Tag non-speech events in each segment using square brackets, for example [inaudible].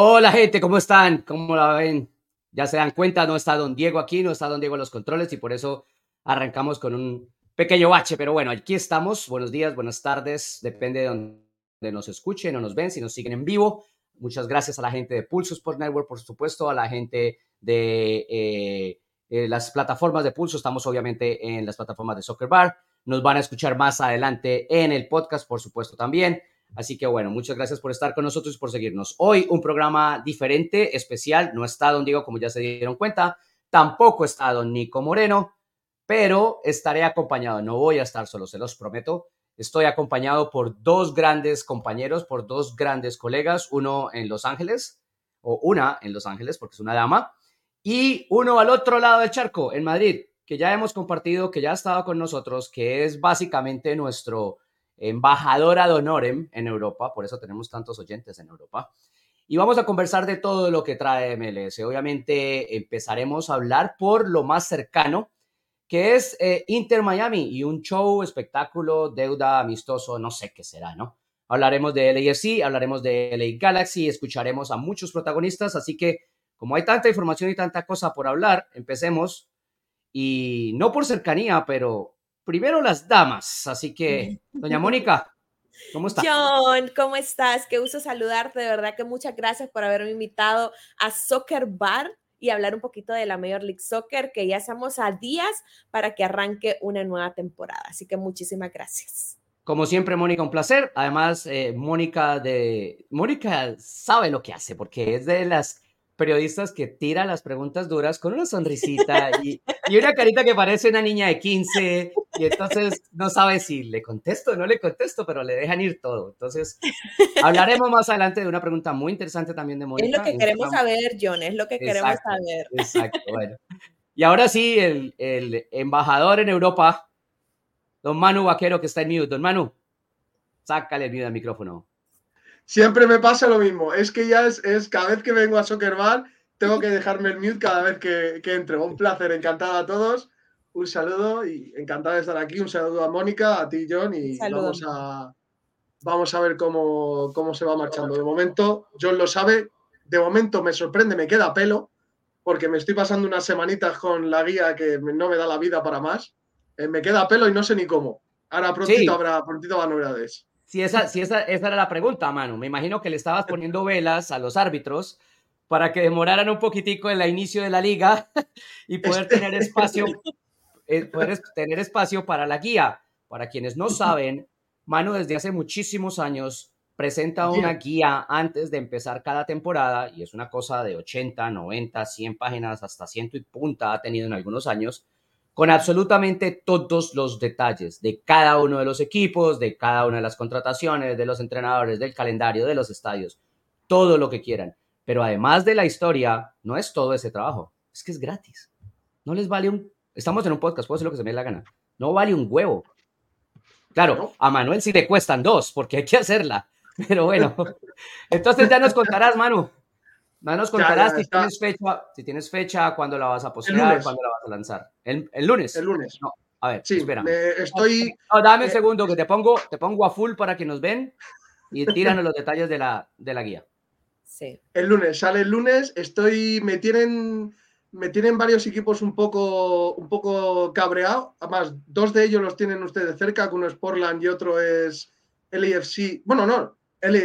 Hola gente, ¿cómo están? ¿Cómo la ven? Ya se dan cuenta, no está don Diego aquí, no está don Diego en los controles y por eso arrancamos con un pequeño bache, pero bueno, aquí estamos. Buenos días, buenas tardes, depende de donde nos escuchen o nos ven, si nos siguen en vivo. Muchas gracias a la gente de Pulso Sport Network, por supuesto, a la gente de eh, eh, las plataformas de Pulso. Estamos obviamente en las plataformas de Soccer Bar. Nos van a escuchar más adelante en el podcast, por supuesto, también. Así que bueno, muchas gracias por estar con nosotros y por seguirnos. Hoy un programa diferente, especial. No está don Diego, como ya se dieron cuenta. Tampoco está don Nico Moreno, pero estaré acompañado. No voy a estar solo, se los prometo. Estoy acompañado por dos grandes compañeros, por dos grandes colegas, uno en Los Ángeles, o una en Los Ángeles, porque es una dama, y uno al otro lado del charco, en Madrid, que ya hemos compartido, que ya ha estado con nosotros, que es básicamente nuestro embajadora de honorem en Europa, por eso tenemos tantos oyentes en Europa. Y vamos a conversar de todo lo que trae MLS. Obviamente empezaremos a hablar por lo más cercano, que es eh, Inter Miami y un show, espectáculo, deuda, amistoso, no sé qué será, ¿no? Hablaremos de LAFC, hablaremos de LA Galaxy, escucharemos a muchos protagonistas, así que como hay tanta información y tanta cosa por hablar, empecemos. Y no por cercanía, pero primero las damas. Así que, [laughs] doña Mónica, ¿cómo estás? John, ¿cómo estás? Qué gusto saludarte. De verdad que muchas gracias por haberme invitado a Soccer Bar y hablar un poquito de la Major League Soccer, que ya estamos a días para que arranque una nueva temporada. Así que muchísimas gracias. Como siempre, Mónica, un placer. Además, eh, Mónica de Mónica sabe lo que hace, porque es de las periodistas que tira las preguntas duras con una sonrisita y, una carita que parece una niña de 15 y entonces no sabe si le contesto o no le contesto, pero le dejan ir todo. Entonces, hablaremos más adelante de una pregunta muy interesante también de Mónica. Es lo que queremos saber, John, es lo que queremos saber. Exacto, bueno. Y ahora sí, el, el embajador en Europa, don Manu Vaquero, que está en mute. Don Manu, sácale el mute al micrófono. Siempre me pasa lo mismo. Es que ya es, cada vez que vengo a Soccer Bar, tengo que dejarme el mute cada vez que, que entro. Un placer, encantado a todos. Un saludo y encantado de estar aquí. Un saludo a Mónica, a ti, John, y vamos a, vamos a ver cómo, cómo se va marchando. De momento, John lo sabe. De momento me sorprende, me queda pelo, porque me estoy pasando unas semanitas con la guía que no me da la vida para más. Eh, me queda pelo y no sé ni cómo. Ahora prontito habrá, prontito habrá novedades. Si esa, si esa, esa era la pregunta, Manu. Me imagino que le estabas poniendo velas a los árbitros para que demoraran un poquitico el inicio de la liga [laughs] y poder este tener [laughs] espacio, eh, poder tener espacio para la guía. Para quienes no saben, Manu desde hace muchísimos años presenta una guía antes de empezar cada temporada y es una cosa de 80, 90, 100 páginas, hasta ciento y punta ha tenido en algunos años con absolutamente todos los detalles de cada uno de los equipos, de cada una de las contrataciones, de los entrenadores, del calendario, de los estadios, todo lo que quieran. Pero además de la historia, no es todo ese trabajo, es que es gratis. No les vale un... Estamos en un podcast, puedo hacer lo que se me dé la gana. No vale un huevo. Claro, a Manuel sí le cuestan dos, porque hay que hacerla. Pero bueno, [laughs] entonces ya nos contarás, Manu. No nos contarás si, tienes fecha, si tienes fecha, cuándo la vas a postear, cuándo la vas a lanzar. ¿El, lunes? El lunes. No. A ver, sí, espera. estoy... dame un segundo que te pongo, te pongo a full para que nos ven y tíranos los detalles de la, de la guía. Sí. El lunes, sale el lunes. Estoy, me tienen, me tienen varios equipos un poco, un poco cabreado. Además, dos de ellos los tienen ustedes cerca, uno es Portland y otro es LAFC. Bueno, no,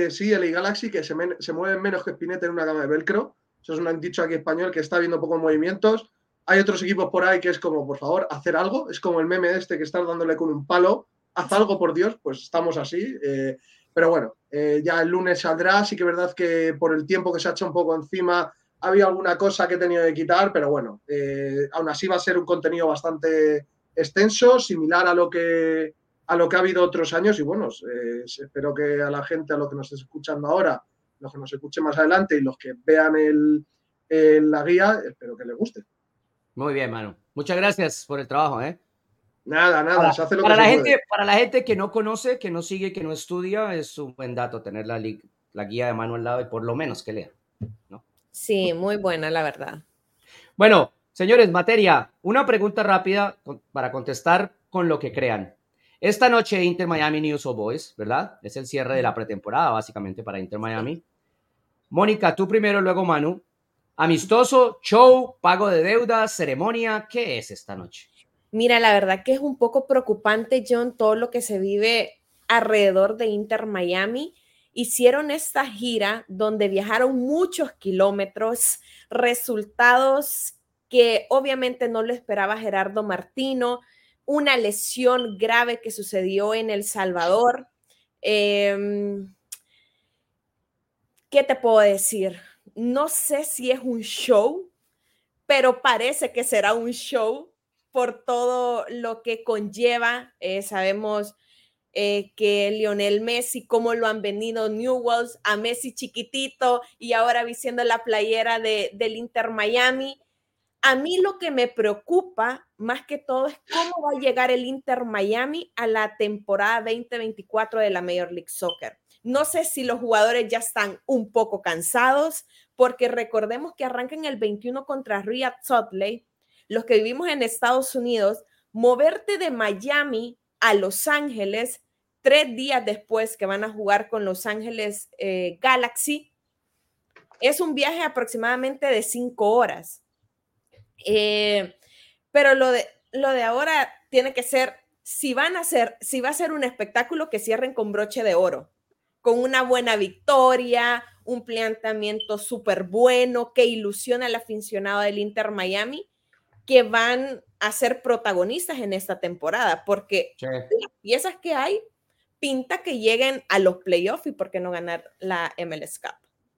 sí, LA Galaxy, que se, mueven menos que Spinetta en una gama de velcro. Eso es un dicho aquí español que está viendo pocos movimientos. Hay otros equipos por ahí que es como, por favor, hacer algo. Es como el meme este que estás dándole con un palo. Haz algo, por Dios, pues estamos así. Eh, pero bueno, eh, ya el lunes saldrá. Sí que es verdad que por el tiempo que se ha hecho un poco encima, había alguna cosa que he tenido que quitar, pero bueno, eh, aún así va a ser un contenido bastante extenso, similar a lo que a lo que ha habido otros años y bueno, eh, espero que a la gente, a lo que nos esté escuchando ahora, los que nos escuchen más adelante y los que vean el, la guía, espero que les guste. Muy bien, mano. Muchas gracias por el trabajo, ¿eh? Nada, nada, para, se hace lo para que la se gente, Para la gente que no conoce, que no sigue, que no estudia, es un buen dato tener la, la guía de mano al lado y por lo menos que lea, ¿no? Sí, muy buena, la verdad. Bueno, señores, materia, una pregunta rápida para contestar con lo que crean. Esta noche Inter Miami News Old Boys, ¿verdad? Es el cierre de la pretemporada básicamente para Inter Miami. Mónica, tú primero, luego Manu. Amistoso, show, pago de deudas, ceremonia, ¿qué es esta noche? Mira, la verdad que es un poco preocupante, John, todo lo que se vive alrededor de Inter Miami. Hicieron esta gira donde viajaron muchos kilómetros, resultados que obviamente no lo esperaba Gerardo Martino, una lesión grave que sucedió en El Salvador. Em, ¿Qué te puedo decir? No sé si es un show, pero parece que será un show por todo lo que conlleva. Eh, sabemos eh, que Lionel Messi, cómo lo han venido Newells, a Messi chiquitito y ahora vistiendo la playera de, del Inter Miami. A mí lo que me preocupa más que todo es cómo va a llegar el Inter Miami a la temporada 2024 de la Major League Soccer. No sé si los jugadores ya están un poco cansados, porque recordemos que arrancan el 21 contra Riyadh Sotley, los que vivimos en Estados Unidos, moverte de Miami a Los Ángeles tres días después que van a jugar con Los Ángeles eh, Galaxy, es un viaje aproximadamente de cinco horas. Eh, pero lo de, lo de ahora tiene que ser, si van a hacer, si va a ser un espectáculo que cierren con broche de oro, con una buena victoria, un planteamiento súper bueno que ilusiona al aficionado del Inter Miami, que van a ser protagonistas en esta temporada, porque las piezas que hay pinta que lleguen a los playoffs y por qué no ganar la MLS Cup.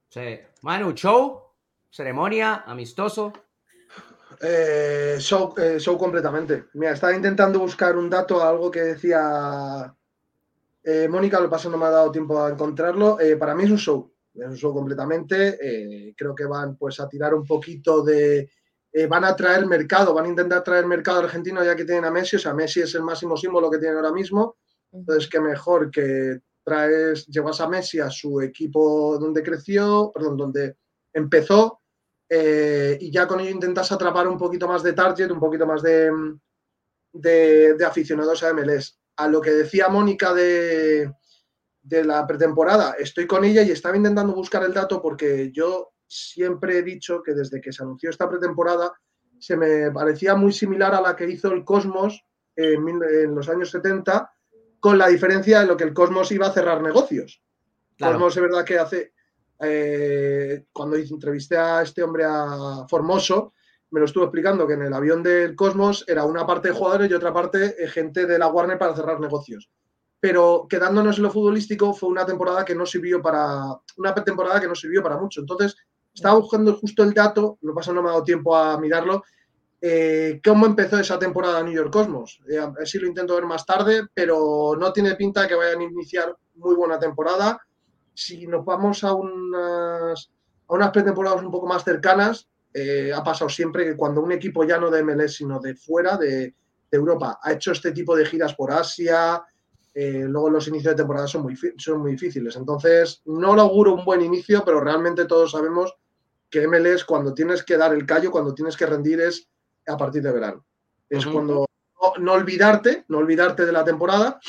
Sí. Manu, show, ceremonia, amistoso. Eh, show, eh, show completamente. Mira, estaba intentando buscar un dato, algo que decía eh, Mónica, lo paso no me ha dado tiempo a encontrarlo. para mí es un show, es un show completamente. creo que van pues a tirar un poquito de, van a traer mercado, van a intentar traer mercado argentino ya que tienen a Messi, o sea, Messi es el máximo símbolo que tienen ahora mismo, entonces qué mejor que traes, llevas a Messi a su equipo donde creció, perdón, donde empezó, eh, y ya con ello intentas atrapar un poquito más de target, un poquito más de, de, aficionados a MLS. A lo que decía Mónica de, de la pretemporada, estoy con ella y estaba intentando buscar el dato porque yo siempre he dicho que desde que se anunció esta pretemporada se me parecía muy similar a la que hizo el Cosmos en, los años 70, con la diferencia de lo que el Cosmos iba a cerrar negocios. Cosmos es verdad que hace, eh, cuando entrevisté a este hombre a Formoso, me lo estuvo explicando que en el avión del Cosmos era una parte de jugadores y otra parte eh, gente de la Warner para cerrar negocios. Pero quedándonos en lo futbolístico fue una temporada que no sirvió para una pretemporada que no sirvió para mucho. Entonces, estaba buscando justo el dato, lo pasa no me ha dado tiempo a mirarlo. Eh, ¿Cómo empezó esa temporada New York Cosmos? Eh, a ver si lo intento ver más tarde, pero no tiene pinta de que vayan a iniciar muy buena temporada. Si nos vamos a unas, a unas pretemporadas un poco más cercanas, eh, ha pasado siempre que cuando un equipo ya no de MLS, sino de fuera, de, Europa, ha hecho este tipo de giras por Asia, luego los inicios de temporada son muy, son muy difíciles. Entonces, no lo auguro un buen inicio, pero realmente todos sabemos que MLS cuando tienes que dar el callo, cuando tienes que rendir es a partir de verano. Es cuando no, olvidarte, no olvidarte de la temporada,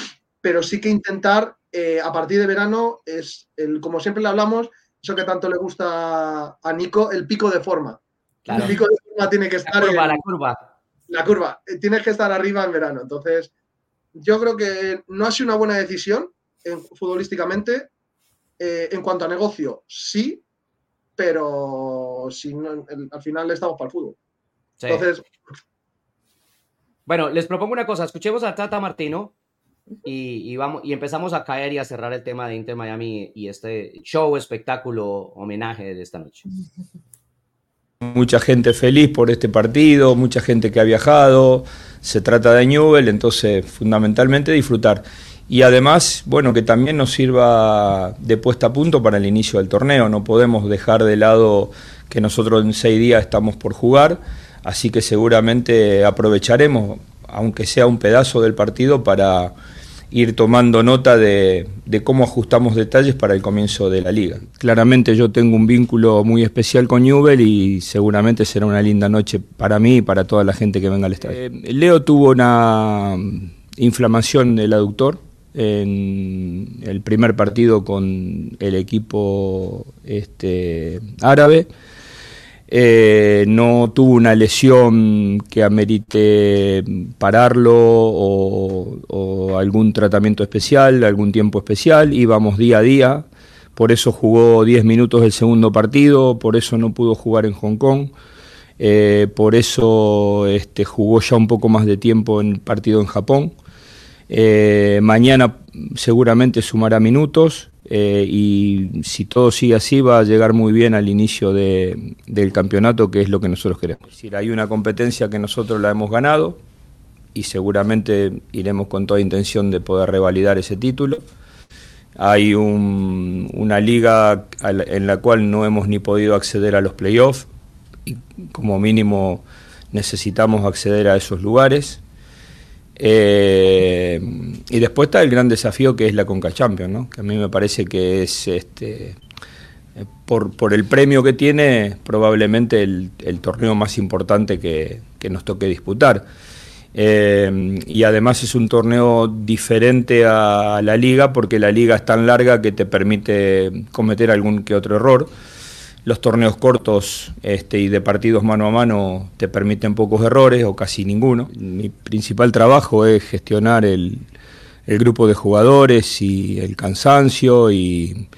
pero sí que intentar eh, a partir de verano es el, como siempre le hablamos, eso que tanto le gusta a Nico, el pico de forma. El pico de forma tiene que estar. La curva, la curva. La curva. Eh, tienes que estar arriba en verano. Entonces, yo creo que no ha sido una buena decisión futbolísticamente. Eh, en cuanto a negocio, sí, pero si al final estamos para el fútbol. Entonces. Bueno, les propongo una cosa, escuchemos a Tata Martino y, vamos, y empezamos a caer y a cerrar el tema de Inter Miami y este show, espectáculo, homenaje de esta noche. Mucha gente feliz por este partido, mucha gente que ha viajado, se trata de Newell, entonces fundamentalmente disfrutar y además, bueno, que también nos sirva de puesta a punto para el inicio del torneo. No podemos dejar de lado que nosotros en seis días estamos por jugar, así que seguramente aprovecharemos, aunque sea un pedazo del partido, para ir tomando nota de, cómo ajustamos detalles para el comienzo de la liga. Claramente yo tengo un vínculo muy especial con Newell y seguramente será una linda noche para mí y para toda la gente que venga al estadio. Eh, Leo tuvo una inflamación del aductor, en el primer partido con el equipo este, árabe. Eh, no tuvo una lesión que amerite pararlo o, algún tratamiento especial, algún tiempo especial, íbamos día a día, por eso jugó 10 minutos el segundo partido, por eso no pudo jugar en Hong Kong. Eh, por eso este, jugó ya un poco más de tiempo en el partido en Japón. Eh, mañana seguramente sumará minutos eh, y si todo sigue así va a llegar muy bien al inicio de, del campeonato, que es lo que nosotros queremos. Es decir, hay una competencia que nosotros la hemos ganado y seguramente iremos con toda intención de poder revalidar ese título. Hay un, una liga en la cual no hemos ni podido acceder a los playoffs y como mínimo necesitamos acceder a esos lugares. Eh, y después está el gran desafío que es la Conca Champions, ¿no? que a mí me parece que es, este, por, por el premio que tiene, probablemente el, el torneo más importante que, que, nos toque disputar. Eh, y además es un torneo diferente a la liga porque la liga es tan larga que te permite cometer algún que otro error. Los torneos cortos este, y de partidos mano a mano te permiten pocos errores o casi ninguno. Mi principal trabajo es gestionar el, grupo de jugadores y el cansancio y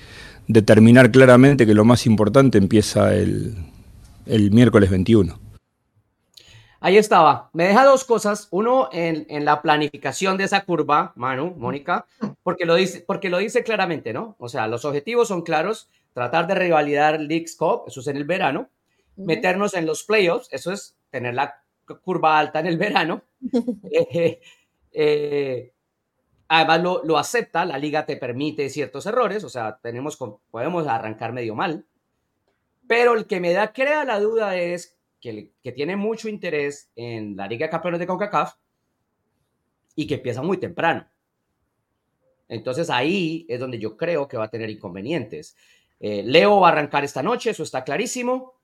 determinar claramente que lo más importante empieza el, el miércoles 21. Ahí estaba. Me deja dos cosas. Uno, en, en, la planificación de esa curva, Manu, Mónica, porque lo, dice, porque lo dice claramente, ¿no? O sea, los objetivos son claros tratar de revalidar Leagues Cup, eso es en el verano, uh -huh. meternos en los playoffs, eso es tener la curva alta en el verano. [laughs] eh, eh, además lo, lo, acepta, la liga te permite ciertos errores, o sea, tenemos, podemos arrancar medio mal. Pero el que me da, crea la duda es que, que tiene mucho interés en la Liga de Campeones de CONCACAF y que empieza muy temprano. Entonces ahí es donde yo creo que va a tener inconvenientes. Eh, Leo va a arrancar esta noche, eso está clarísimo.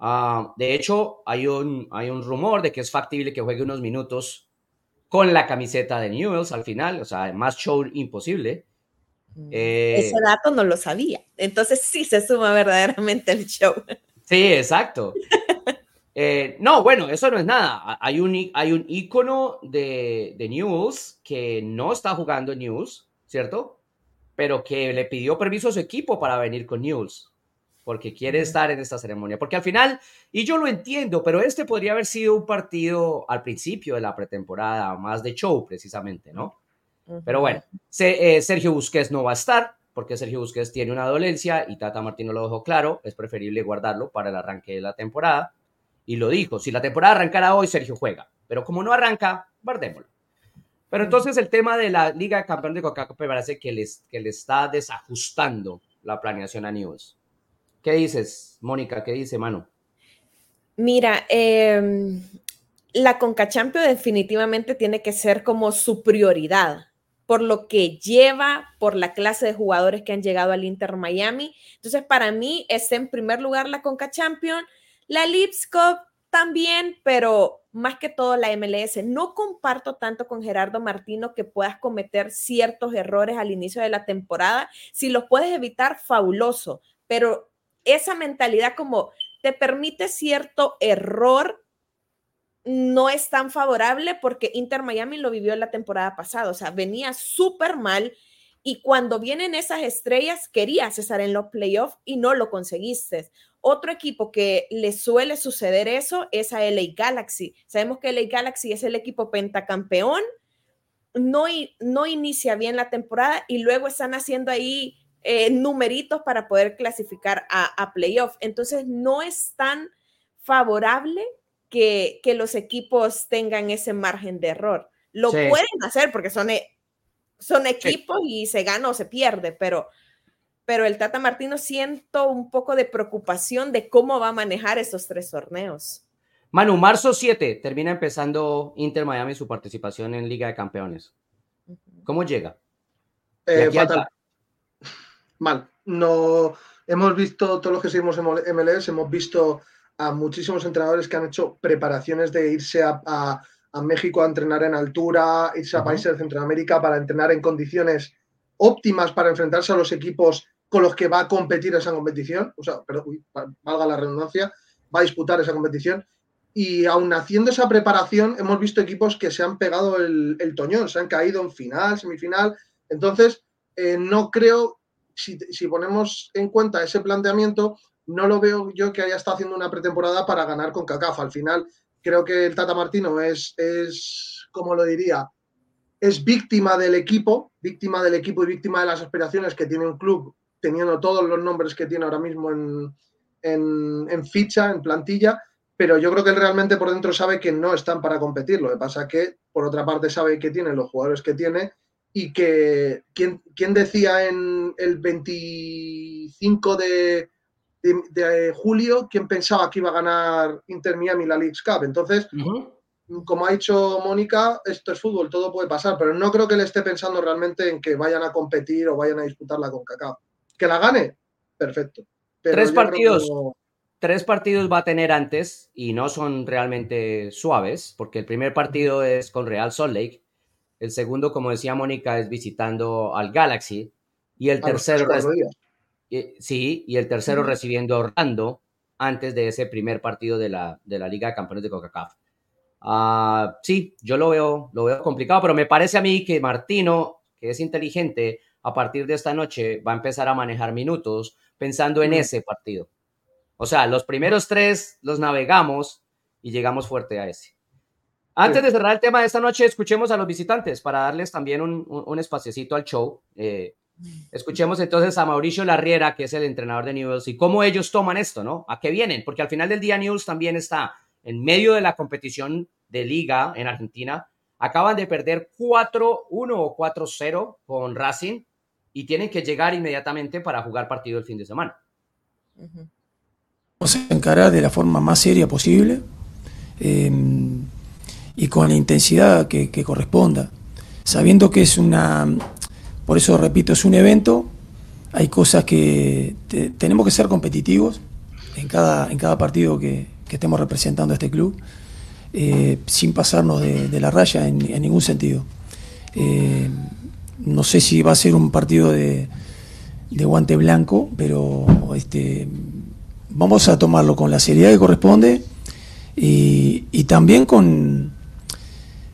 Uh, de hecho, hay un, hay un rumor de que es factible que juegue unos minutos con la camiseta de Newells al final, o sea, más show imposible. Eh, Ese dato no lo sabía. Entonces sí se suma verdaderamente el show. Sí, exacto. [laughs] eh, no, bueno, eso no es nada. Hay un, hay un icono de, de Newells que no está jugando Newells, ¿cierto? Pero que le pidió permiso a su equipo para venir con News, porque quiere estar en esta ceremonia. Porque al final, y yo lo entiendo, pero este podría haber sido un partido al principio de la pretemporada, más de show precisamente, ¿no? Uh -huh. Pero bueno, se, eh, Sergio Busquets no va a estar, porque Sergio Busquets tiene una dolencia y Tata Martino lo dejó claro, es preferible guardarlo para el arranque de la temporada. Y lo dijo, si la temporada arrancara hoy, Sergio juega, pero como no arranca, guardémoslo. Pero entonces el tema de la Liga de Campeones de Coca-Cola parece que les, que le está desajustando la planeación a News. ¿Qué dices, Mónica? ¿Qué dice Manu? Mira, eh, la Conca Champions definitivamente tiene que ser como su prioridad por lo que lleva, por la clase de jugadores que han llegado al Inter Miami. Entonces, para mí es en primer lugar la Conca Champions, la Lips Cup también, pero más que todo la MLS. No comparto tanto con Gerardo Martino que puedas cometer ciertos errores al inicio de la temporada. Si los puedes evitar, fabuloso, pero esa mentalidad como te permite cierto error no es tan favorable porque Inter Miami lo vivió la temporada pasada, o sea, venía súper mal y cuando vienen esas estrellas querías estar en los playoffs y no lo conseguiste. Otro equipo que le suele suceder eso es a LA Galaxy. Sabemos que LA Galaxy es el equipo pentacampeón, no, no inicia bien la temporada y luego están haciendo ahí eh, numeritos para poder clasificar a, a playoff. Entonces no es tan favorable que, que, los equipos tengan ese margen de error. Lo sí. pueden hacer porque son, e, son equipos sí. y se gana o se pierde, pero pero el Tata Martino siento un poco de preocupación de cómo va a manejar esos tres torneos. Manu, marzo 7 termina empezando Inter Miami su participación en Liga de Campeones. ¿Cómo llega? Eh, fatal. Mal. No, hemos visto, todos los que seguimos en MLS, hemos visto a muchísimos entrenadores que han hecho preparaciones de irse a, a, a México a entrenar en altura, irse a países de Centroamérica para entrenar en condiciones óptimas para enfrentarse a los equipos con los que va a competir esa competición, o sea, pero, valga la redundancia, va a disputar esa competición. Y aún haciendo esa preparación, hemos visto equipos que se han pegado el, toñón, se han caído en final, semifinal. Entonces, eh, no creo, si, si, ponemos en cuenta ese planteamiento, no lo veo yo que haya estado haciendo una pretemporada para ganar con CACAF. Al final, creo que el Tata Martino es, es como lo diría, es víctima del equipo, víctima del equipo y víctima de las aspiraciones que tiene un club, teniendo todos los nombres que tiene ahora mismo en, en, ficha, en plantilla, pero yo creo que él realmente por dentro sabe que no están para competir. Lo que pasa que, por otra parte, sabe que tiene los jugadores que tiene y que, ¿quién, decía en el 25 de, de, julio, quién pensaba que iba a ganar Inter Miami la League Cup? Entonces, como ha dicho Mónica, esto es fútbol, todo puede pasar, pero no creo que él esté pensando realmente en que vayan a competir o vayan a disputarla con Kaká. Que la gane, perfecto tres partidos. Tres partidos va a tener antes y no son realmente suaves, porque el primer partido es con Real Salt Lake, el segundo, como decía Mónica, es visitando al Galaxy y el tercero, sí, y el tercero recibiendo Orlando antes de ese primer partido de la, de la Liga de Campeones de Coca-Cola. Ah, sí, yo lo veo, lo veo complicado, pero me parece a mí que Martino, que es inteligente, a partir de esta noche va a empezar a manejar minutos pensando en ese partido. O sea, los primeros tres los navegamos y llegamos fuerte a ese. Antes de cerrar el tema de esta noche, escuchemos a los visitantes para darles también un, un, espaciocito al show. Eh, escuchemos entonces a Mauricio Larriera, que es el entrenador de Newells, y cómo ellos toman esto, ¿no? ¿A qué vienen? Porque al final del día Newells también está en medio de la competición de liga en Argentina. Acaban de perder 4-1 o 4-0 con Racing y tienen que llegar inmediatamente para jugar partido el fin de semana. Vamos a encarar de la forma más seria posible em, y con la intensidad que, corresponda, sabiendo que es una, por eso repito, es un evento, hay cosas que tenemos que ser competitivos en cada, en cada partido que, estemos representando a este club, eh, sin pasarnos de, la raya en, ningún sentido. Eh, no sé si va a ser un partido de, guante blanco, pero este, vamos a tomarlo con la seriedad que corresponde y, también con,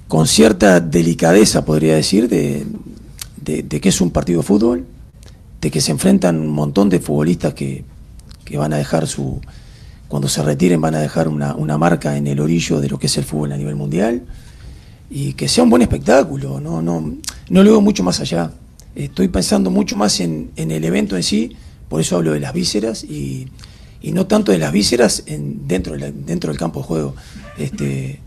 con cierta delicadeza, podría decir, de, que es un partido de fútbol, de que se enfrentan un montón de futbolistas que, van a dejar su, cuando se retiren van a dejar una, una, marca en el orillo de lo que es el fútbol a nivel mundial y que sea un buen espectáculo, no, no lo veo mucho más allá. Estoy pensando mucho más en, el evento en sí, por eso hablo de las vísceras y, no tanto de las vísceras en, dentro, dentro del campo de juego. Este,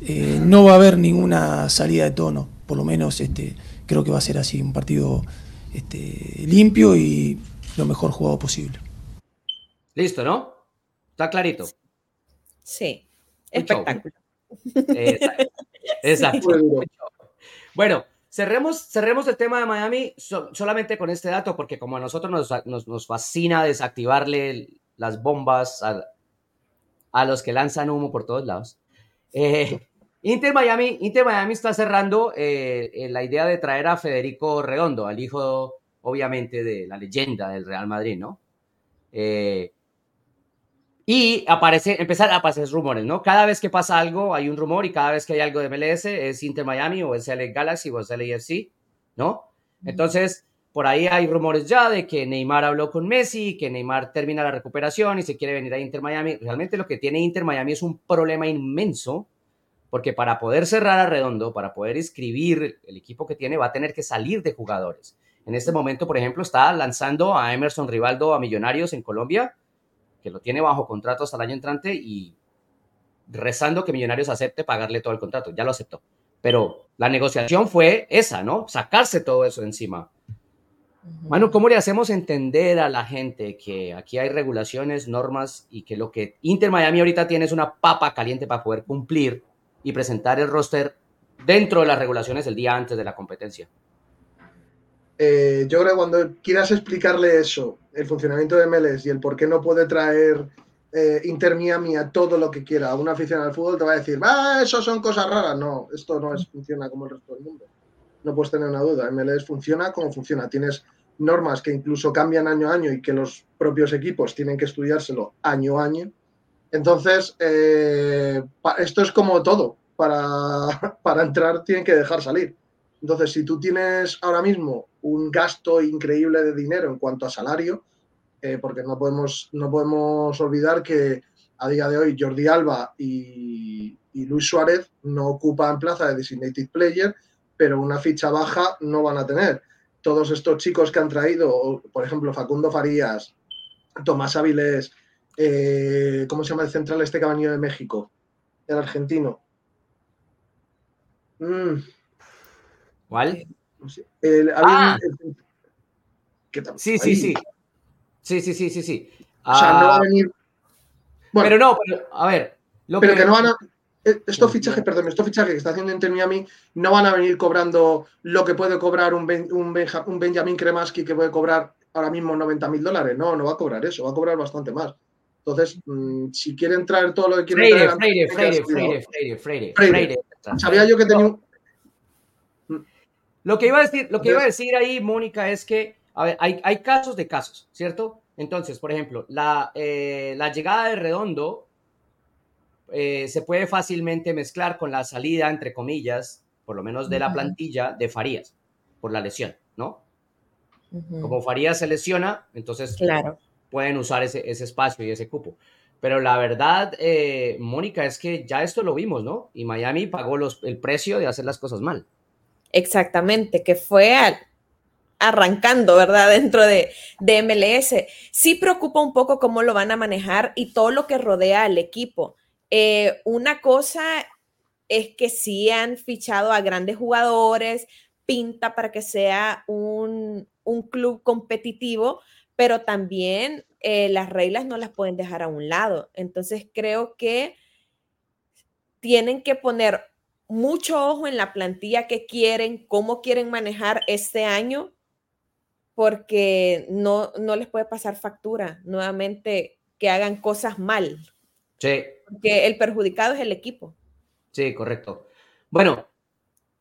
eh, no va a haber ninguna salida de tono, por lo menos este, creo que va a ser así, un partido este, limpio y lo mejor jugado posible. Listo, ¿no? Está clarito. Sí, espectáculo. [laughs] Exacto. Bueno, cerremos, cerremos el tema de Miami solamente con este dato, porque como a nosotros nos, nos, fascina desactivarle las bombas a, los que lanzan humo por todos lados. Eh, [laughs] Inter Miami, Inter Miami está cerrando eh, la idea de traer a Federico Redondo, al hijo, obviamente, de la leyenda del Real Madrid, ¿no? Eh, y aparece, empezar a aparecer rumores, ¿no? Cada vez que pasa algo hay un rumor y cada vez que hay algo de MLS es Inter Miami o es LA Galaxy o es LAFC, ¿no? Entonces, por ahí hay rumores ya de que Neymar habló con Messi, que Neymar termina la recuperación y se quiere venir a Inter Miami. Realmente lo que tiene Inter Miami es un problema inmenso, porque para poder cerrar a Redondo, para poder inscribir el equipo que tiene, va a tener que salir de jugadores. En este momento, por ejemplo, está lanzando a Emerson Rivaldo a Millonarios en Colombia que lo tiene bajo contrato hasta el año entrante y rezando que Millonarios acepte pagarle todo el contrato. Ya lo aceptó. Pero la negociación fue esa, ¿no? Sacarse todo eso encima. Manu, ¿cómo le hacemos entender a la gente que aquí hay regulaciones, normas y que lo que Inter Miami ahorita tiene es una papa caliente para poder cumplir y presentar el roster dentro de las regulaciones el día antes de la competencia? Eh, yo creo que cuando quieras explicarle eso, el funcionamiento de MLS y el por qué no puede traer eh, Inter Miami a todo lo que quiera. Una afición al fútbol te va a decir, ah, eso son cosas raras. No, esto no es, funciona como el resto del mundo. No puedes tener una duda. MLS funciona como funciona. Tienes normas que incluso cambian año a año y que los propios equipos tienen que estudiárselo año a año. Entonces, eh, esto es como todo. Para, [laughs] para entrar tienen que dejar salir. Entonces, si tú tienes ahora mismo un gasto increíble de dinero en cuanto a salario, eh, porque no podemos, no podemos olvidar que a día de hoy Jordi Alba y, Luis Suárez no ocupan plaza de designated player, pero una ficha baja no van a tener. Todos estos chicos que han traído, por ejemplo, Facundo Farías, Tomás Áviles, eh, ¿cómo se llama el central este que de México? El argentino. Mm. ¿Cuál? ah. sí, sí, sí. Sí, sí, sí, sí, sí. o sea, no va a ah, venir. pero no, a ver. Lo pero que... no van a. Eh, estos fichajes, perdón, estos fichajes que está haciendo Inter Miami no van a venir cobrando lo que puede cobrar un, un, un Benjamin Kremaski que puede cobrar ahora mismo 90 mil dólares. No, no va a cobrar eso, va a cobrar bastante más. Entonces, mm, si quieren traer todo lo que quieren Freire, traer. Freire, Freire, Freire, Freire, Freire, Freire, Sabía yo que tenía un. Lo que iba a decir, lo que iba a decir ahí, Mónica, es que a ver, hay, hay casos de casos, ¿cierto? Entonces, por ejemplo, la, eh, la llegada de Redondo eh, se puede fácilmente mezclar con la salida, entre comillas, por lo menos de la plantilla de Farías, por la lesión, ¿no? Como Farías se lesiona, entonces claro. pueden usar ese, ese espacio y ese cupo. Pero la verdad, eh, Mónica, es que ya esto lo vimos, ¿no? Y Miami pagó los, el precio de hacer las cosas mal. Exactamente, que fue al, arrancando, ¿verdad? Dentro de, de, MLS. Sí preocupa un poco cómo lo van a manejar y todo lo que rodea al equipo. Eh, una cosa es que sí han fichado a grandes jugadores, pinta para que sea un, club competitivo, pero también eh, las reglas no las pueden dejar a un lado. Entonces creo que tienen que poner mucho ojo en la plantilla que quieren, cómo quieren manejar este año porque no, no les puede pasar factura nuevamente que hagan cosas mal. Sí. Porque el perjudicado es el equipo. Sí, correcto. Bueno,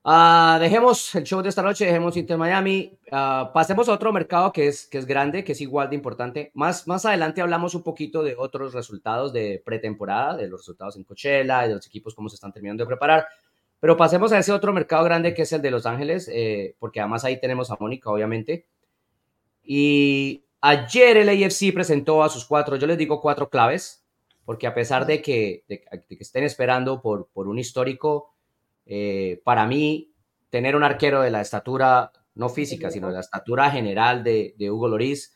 uh, dejemos el show de esta noche, dejemos Inter Miami, uh, pasemos a otro mercado que es, que es grande, que es igual de importante. Más, más adelante hablamos un poquito de otros resultados de pretemporada, de los resultados en Coachella, de los equipos cómo se están terminando de preparar. Pero pasemos a ese otro mercado grande que es el de Los Ángeles, eh, porque además ahí tenemos a Mónica, obviamente. Y ayer el AFC presentó a sus cuatro, yo les digo cuatro claves, porque a pesar de que, que estén esperando por, por un histórico, eh, para mí, tener un arquero de la estatura, no física, sino de la estatura general de, de Hugo Loris,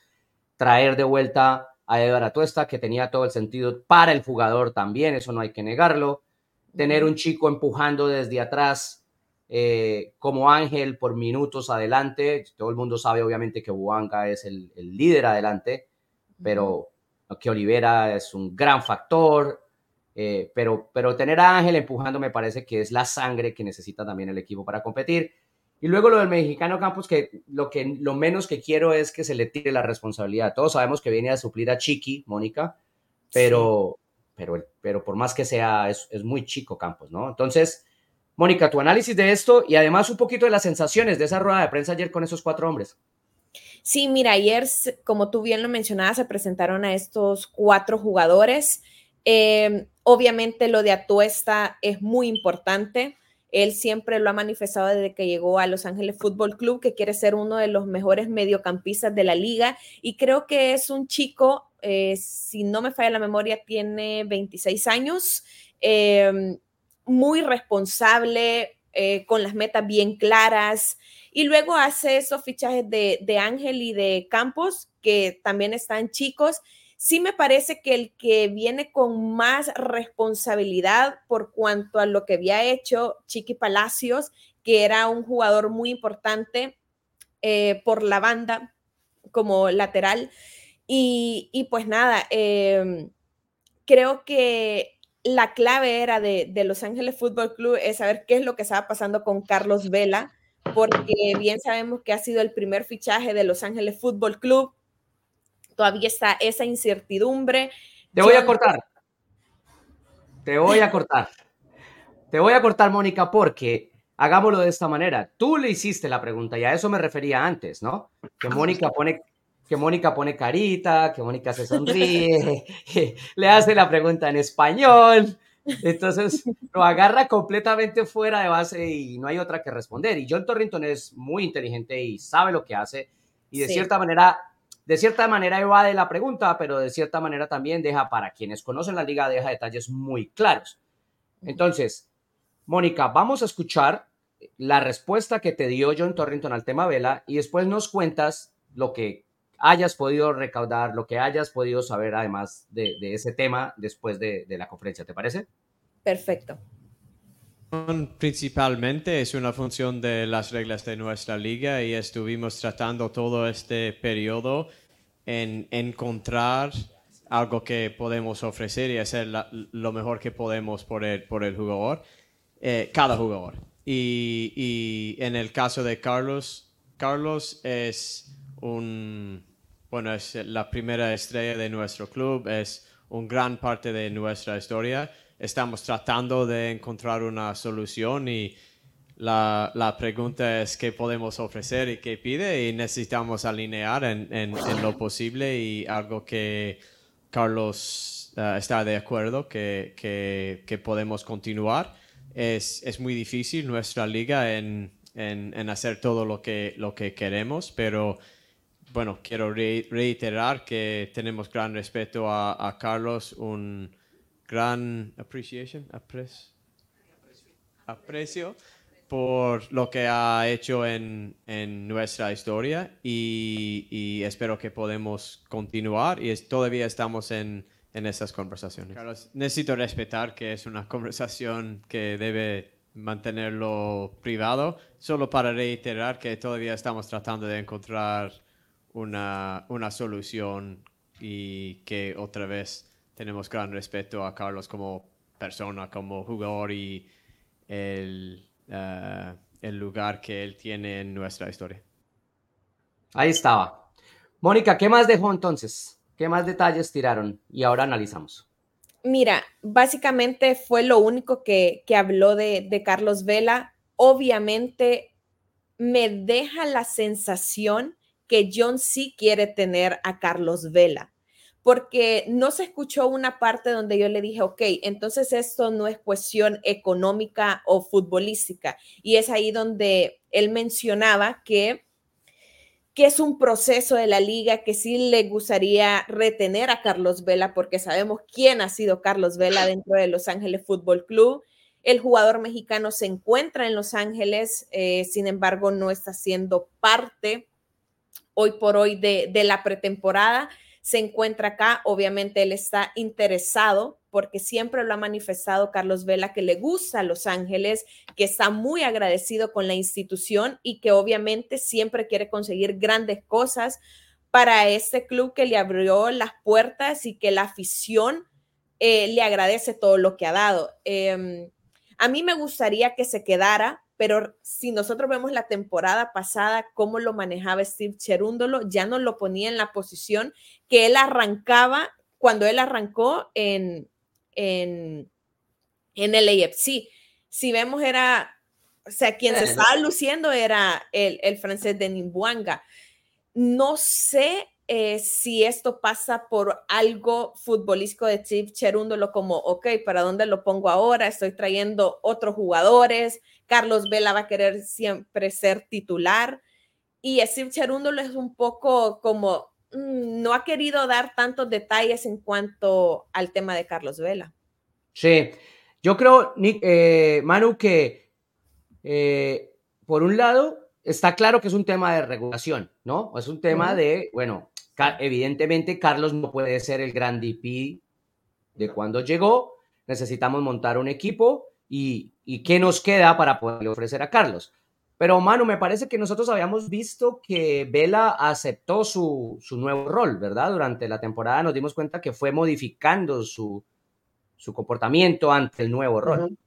traer de vuelta a Edgar Atuesta, que tenía todo el sentido para el jugador también, eso no hay que negarlo. Tener un chico empujando desde atrás eh, como Ángel por minutos adelante. Todo el mundo sabe obviamente que Buanga es el, líder adelante, pero que Olivera es un gran factor. Eh, pero, pero tener a Ángel empujando me parece que es la sangre que necesita también el equipo para competir. Y luego lo del mexicano Campos, que lo, que lo menos que quiero es que se le tire la responsabilidad. Todos sabemos que viene a suplir a Chiqui, Mónica, pero, pero, pero por más que sea, es, es muy chico Campos, ¿no? Entonces, Mónica, tu análisis de esto y además un poquito de las sensaciones de esa rueda de prensa ayer con esos cuatro hombres. Sí, mira, ayer, como tú bien lo mencionabas, se presentaron a estos cuatro jugadores. Em, obviamente lo de Atuesta es muy importante. Él siempre lo ha manifestado desde que llegó a Los Ángeles Fútbol Club, que quiere ser uno de los mejores mediocampistas de la liga. Y creo que es un chico, eh, si no me falla la memoria, tiene 26 años. Eh, muy responsable, eh, con las metas bien claras. Y luego hace esos fichajes de, de Ángel y de Campos, que también están chicos. Sí me parece que el que viene con más responsabilidad por cuanto a lo que había hecho Chiqui Palacios, que era un jugador muy importante eh, por la banda como lateral. Y, y pues nada, em, creo que la clave era de, Los Ángeles Fútbol Club es saber qué es lo que estaba pasando con Carlos Vela, porque bien sabemos que ha sido el primer fichaje de Los Ángeles Fútbol Club. Todavía está esa incertidumbre. Te voy a cortar. Te voy a cortar. Te voy a cortar, Mónica, porque hagámoslo de esta manera. Tú le hiciste la pregunta y a eso me refería antes, ¿no? Que Mónica pone, que Mónica pone carita, que Mónica se sonríe, [laughs] le hace la pregunta en español. Entonces lo agarra completamente fuera de base y no hay otra que responder. Y John Torrington es muy inteligente y sabe lo que hace y de cierta manera de cierta manera evade la pregunta, pero de cierta manera también deja para quienes conocen la liga, deja detalles muy claros. Entonces, Mónica, vamos a escuchar la respuesta que te dio John Torrington al tema Vela y después nos cuentas lo que hayas podido recaudar, lo que hayas podido saber además de, ese tema después de, de la conferencia. ¿Te parece? Perfecto. Principalmente es una función de las reglas de nuestra liga y estuvimos tratando todo este periodo en encontrar algo que podemos ofrecer y hacer lo mejor que podemos por el, por el jugador, eh, cada jugador. Y, y, en el caso de Carlos, Carlos es un, bueno, es la primera estrella de nuestro club, es un gran parte de nuestra historia estamos tratando de encontrar una solución y la, la, pregunta es qué podemos ofrecer y qué pide y necesitamos alinear en, en, lo posible y algo que Carlos uh, está de acuerdo que, que, que podemos continuar. Es, es, muy difícil nuestra liga en, en, hacer todo lo que, lo que queremos, pero bueno, quiero reiterar que tenemos gran respeto a, Carlos, un, gran appreciation, aprecio por lo que ha hecho en, nuestra historia y, espero que podemos continuar y todavía estamos en, en esas conversaciones. Carlos, necesito respetar que es una [laughs] conversación que debe mantenerlo privado, solo para reiterar que todavía estamos tratando de encontrar una, una solución y que otra vez tenemos gran respeto a Carlos como persona, como jugador y el, eh, el lugar que él tiene en nuestra historia. Ahí estaba. Mónica, ¿qué más dejó entonces? ¿Qué más detalles tiraron? Y ahora analizamos. Mira, básicamente fue lo único que, que habló de, de Carlos Vela. Obviamente me deja la sensación que John sí quiere tener a Carlos Vela porque no se escuchó una parte donde yo le dije, ok, entonces esto no es cuestión económica o futbolística. Y es ahí donde él mencionaba que, que es un proceso de la liga que sí le gustaría retener a Carlos Vela, porque sabemos quién ha sido Carlos Vela dentro de Los Ángeles Fútbol Club. El jugador mexicano se encuentra en Los Ángeles, eh, sin embargo, no está siendo parte hoy por hoy de, la pretemporada se encuentra acá. Obviamente él está interesado porque siempre lo ha manifestado Carlos Vela que le gusta Los Ángeles, que está muy agradecido con la institución y que obviamente siempre quiere conseguir grandes cosas para este club que le abrió las puertas y que la afición eh, le agradece todo lo que ha dado. Em, a mí me gustaría que se quedara pero si nosotros vemos la temporada pasada, cómo lo manejaba Steve Cherúndolo, ya no lo ponía en la posición que él arrancaba cuando él arrancó en, en, en el AFC. Si vemos era, o sea, quien se estaba luciendo era el, el francés de Nimbuanga. No sé eh, si esto pasa por algo futbolístico de Steve Cherúndolo, como, ok, ¿para dónde lo pongo ahora? Estoy trayendo otros jugadores. Carlos Vela va a querer siempre ser titular. Y Steve Cherúndolo es un poco como, mm, no ha querido dar tantos detalles en cuanto al tema de Carlos Vela. Sí, yo creo, eh, Manu, que eh, por un lado está claro que es un tema de regulación, ¿no? Es un tema de, bueno, Evidentemente, Carlos no puede ser el gran DP de cuando llegó. Necesitamos montar un equipo y, y qué nos queda para poder ofrecer a Carlos. Pero, Manu, me parece que nosotros habíamos visto que Vela aceptó su, su, nuevo rol, ¿verdad? Durante la temporada nos dimos cuenta que fue modificando su, su comportamiento ante el nuevo rol.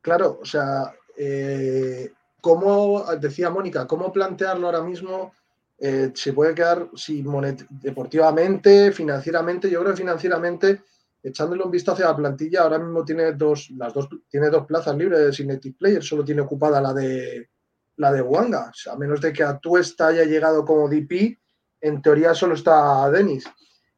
Claro, o sea, eh, ¿cómo, decía Mónica, cómo plantearlo ahora mismo eh, se puede quedar si deportivamente, financieramente, yo creo que financieramente, echándole un vistazo a la plantilla, ahora mismo tiene dos, las dos, tiene dos plazas libres de Cinetic Player, solo tiene ocupada la de la de Wanga. a menos de que Atuesta haya llegado como DP, en teoría solo está Denis.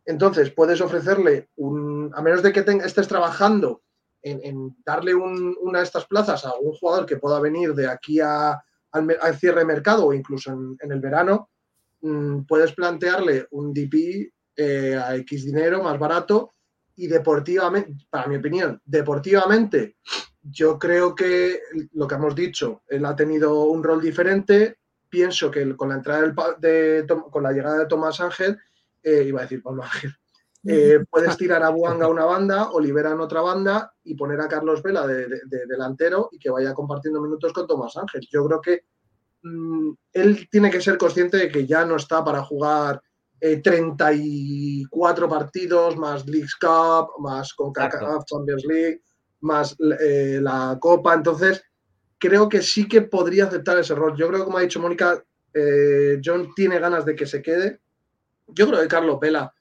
Entonces, puedes ofrecerle un, a menos de que estés trabajando en, darle una de estas plazas a un jugador que pueda venir de aquí a, al, cierre de mercado o incluso en, el verano, mm, puedes plantearle un DP eh, a X dinero más barato y deportivamente, para mi opinión, deportivamente, yo creo que lo que hemos dicho, él ha tenido un rol diferente. Pienso que con la entrada de, con la llegada de Tomás Ángel, eh, iba a decir Pablo Ángel, eh, [laughs] puedes tirar a Buanga a una banda, Olivera en otra banda y poner a Carlos Vela de, delantero y que vaya compartiendo minutos con Tomás Ángel. Yo creo que mm, él tiene que ser consciente de que ya no está para jugar 34 eh, partidos, más Leagues Cup, más con Champions League, más eh, la Copa. Entonces, creo que sí que podría aceptar ese rol. Yo creo que, como ha dicho Mónica, John tiene ganas de que se quede. Yo creo que Carlos Vela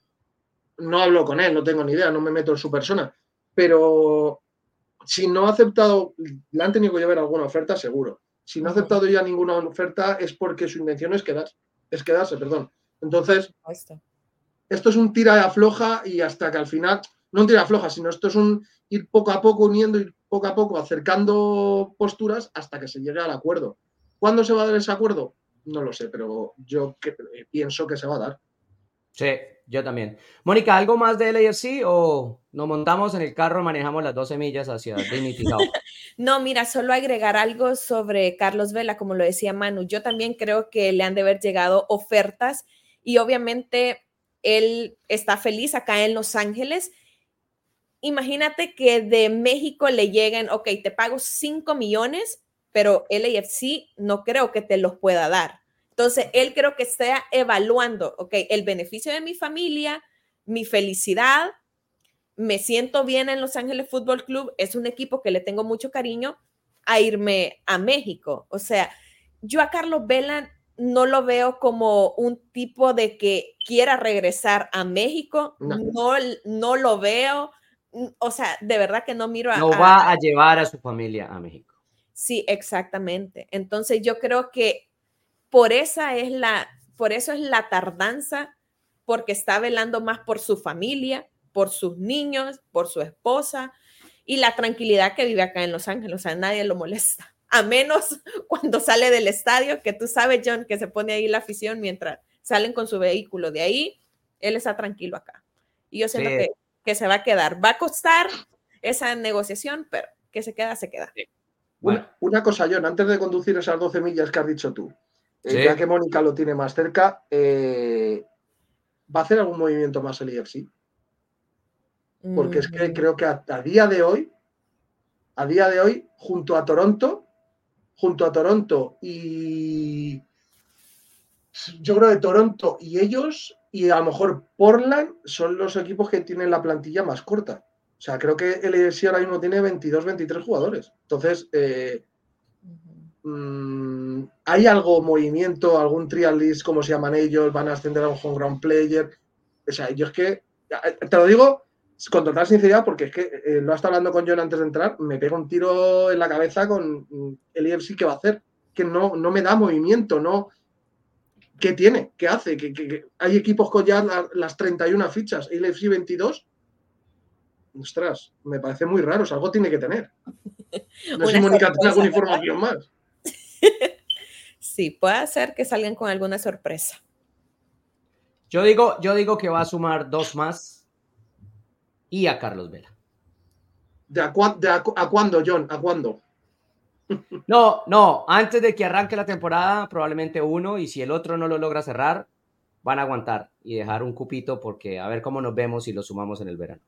no hablo con él, no tengo ni idea, no me meto en su persona, pero si no ha aceptado, le han tenido que llevar alguna oferta, seguro. Si no ha aceptado ya ninguna oferta es porque su intención es, quedarse, es quedarse, perdón. Entonces, esto es un tira de afloja y hasta que al final, no un tira de afloja, sino esto es un ir poco a poco uniendo, y poco a poco acercando posturas hasta que se llegue al acuerdo. ¿Cuándo se va a dar ese acuerdo? No lo sé, pero yo eh, pienso que se va a dar. Sí, yo también. Mónica, ¿algo más de LAFC o nos montamos en el carro, manejamos las 12 millas hacia [laughs] Dignity no, mira, solo agregar algo sobre Carlos Vela, como lo decía Manu. Yo también creo que le han de haber llegado ofertas y obviamente él está feliz acá en Los Ángeles. Imagínate que de México le lleguen, ok, te pago 5 millones, pero LAFC no creo que te los pueda dar. Entonces, él creo que está evaluando, ok, el beneficio de mi familia, mi felicidad, me siento bien en Los Ángeles Fútbol Club, es un equipo que le tengo mucho cariño, a irme a México. O sea, yo a Carlos Vela no lo veo como un tipo de que quiera regresar a México, no, no, lo veo, o sea, de verdad que no miro a... No va a llevar a su familia a México. Sí, exactamente. Entonces yo creo que por esa es la, por eso es la tardanza, porque está velando más por su familia, por sus niños, por su esposa y la tranquilidad que vive acá en Los Ángeles. O sea, nadie lo molesta, a menos [laughs] cuando sale del estadio, que tú sabes, John, que se pone ahí la afición mientras salen con su vehículo. De ahí, él está tranquilo acá. Y yo siento que, que, se va a quedar. Va a costar esa negociación, pero que se queda, se queda. Una, una, cosa, John, antes de conducir esas 12 millas que has dicho tú, eh, ya que Mónica lo tiene más cerca, eh, ¿va a hacer algún movimiento más el IFC? Porque es que mm. creo que a, día de hoy, a día de hoy, junto a Toronto, junto a Toronto y yo creo que Toronto y ellos y a lo mejor Portland son los equipos que tienen la plantilla más corta. O sea, creo que el IFC ahora mismo tiene 22, 23 jugadores. Entonces, eh, Mm, ¿Hay algo, movimiento, algún trial list, como se llaman ellos? ¿Van a ascender a un home ground player? O sea, yo es que, te lo digo con total sinceridad, porque es que eh, lo ha estado hablando con John antes de entrar, me pega un tiro en la cabeza con mm, el IFC que va a hacer, que no, no me da movimiento, no. ¿Qué tiene? ¿Qué hace? ¿Que, hay equipos con ya las 31 fichas, el IFC 22. Ostras, me parece muy raro, algo tiene que tener. [laughs] No sé si Mónica tiene alguna información más. [laughs] sí, puede ser que salgan con alguna sorpresa. Yo digo, yo digo que va a sumar dos más y a Carlos Vela. ¿De a, cuándo, John? ¿A cuándo? [laughs] No, no, antes de que arranque la temporada, probablemente uno, y si el otro no lo logra cerrar, van a aguantar y dejar un cupito porque a ver cómo nos vemos y lo sumamos en el verano.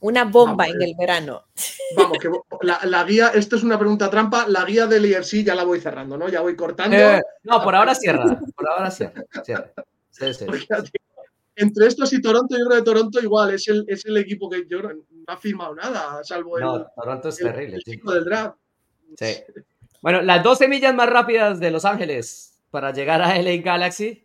Una bomba en el verano. [laughs] Vamos, que la, guía, esto es una pregunta trampa, la guía del IRC ya la voy cerrando, ¿no? Ya voy cortando. Eh, no, por ahora cierra, por ahora cierra. [laughs] Entre estos y Toronto, yo creo que Toronto igual es el, es el equipo que yo no ha firmado nada, salvo el. No, Toronto es terrible. del draft. Sí. Bueno, las 12 millas más rápidas de Los Ángeles para llegar a LA Galaxy.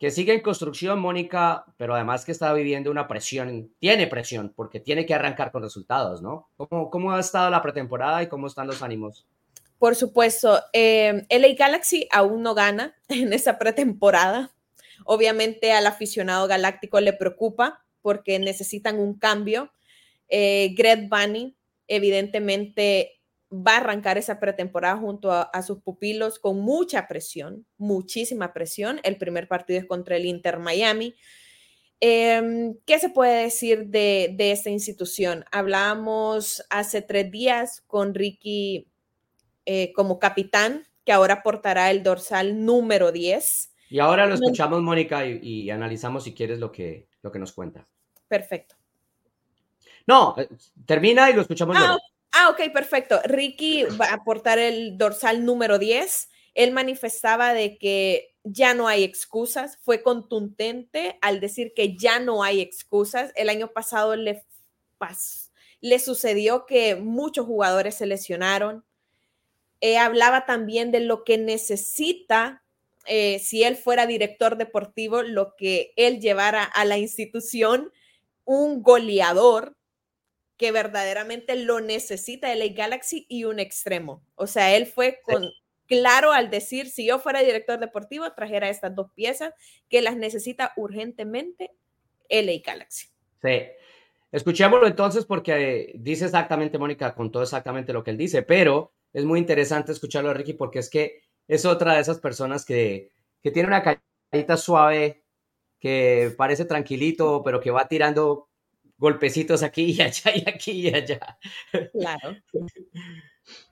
que sigue en construcción, Mónica, pero además que está viviendo una presión, tiene presión, porque tiene que arrancar con resultados, ¿no? ¿Cómo, cómo ha estado la pretemporada y cómo están los ánimos? Por supuesto, eh, LA Galaxy aún no gana [laughs] en esa pretemporada. Obviamente al aficionado galáctico le preocupa porque necesitan un cambio. Eh, Greg Bunny evidentemente va a arrancar esa pretemporada junto a, sus pupilos con mucha presión, muchísima presión. El primer partido es contra el Inter Miami. Em, ¿Qué se puede decir de, esta institución? Hablábamos hace tres días con Ricky eh, como capitán, que ahora portará el dorsal número 10. Y ahora lo escuchamos, Mónica, y, analizamos si quieres lo que, lo que nos cuenta. Perfecto. No, eh, termina y lo escuchamos. Ah, Ah, ok, perfecto. Ricky va a aportar el dorsal número 10. Él manifestaba de que ya no hay excusas, fue contundente al decir que ya no hay excusas. El año pasado le, le sucedió que muchos jugadores se lesionaron. Eh, hablaba también de lo que necesita, eh, si él fuera director deportivo, lo que él llevara a la institución, un goleador, que verdaderamente lo necesita LA Galaxy y un extremo. O sea, él fue con, claro al decir, si yo fuera director deportivo, trajera estas dos piezas que las necesita urgentemente LA Galaxy. Sí. Escuchémoslo entonces porque dice exactamente, Mónica, con todo exactamente lo que él dice, pero es muy interesante escucharlo a Ricky porque es que es otra de esas personas que, que tiene una carita suave, que parece tranquilito, pero que va tirando golpecitos aquí y allá y aquí y allá. Claro.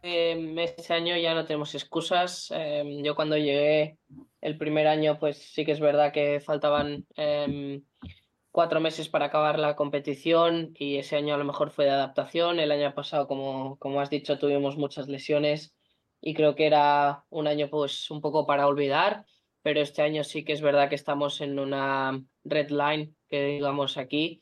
Eh, este año ya no tenemos excusas. Em, yo cuando llegué el primer año, pues sí que es verdad que faltaban em, cuatro meses para acabar la competición y ese año a lo mejor fue de adaptación. El año pasado, como, como has dicho, tuvimos muchas lesiones y creo que era un año pues un poco para olvidar, pero este año sí que es verdad que estamos en una red line, que digamos aquí,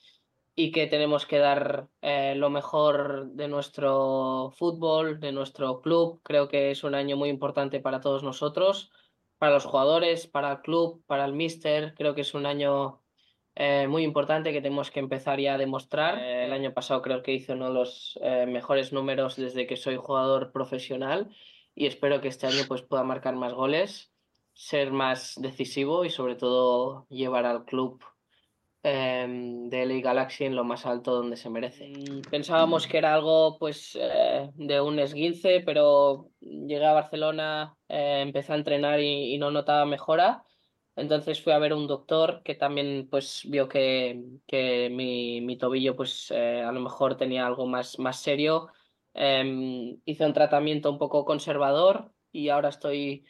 y que tenemos que dar eh, lo mejor de nuestro fútbol, de nuestro club. Creo que es un año muy importante para todos nosotros, para los jugadores, para el club, para el míster. Creo que es un año eh, muy importante que tenemos que empezar ya a demostrar. Eh, el año pasado creo que hice uno de los mejores números desde que soy jugador profesional y espero que este año pues, pueda marcar más goles, ser más decisivo y sobre todo llevar al club Em, de LA Galaxy en lo más alto donde se merece. Pensábamos que era algo pues eh, de un esguince, pero llegué a Barcelona, eh, empecé a entrenar y, no notaba mejora. Entonces fui a ver un doctor que también pues vio que, que mi, mi, tobillo pues eh, a lo mejor tenía algo más, más serio. Em, hice un tratamiento un poco conservador y ahora estoy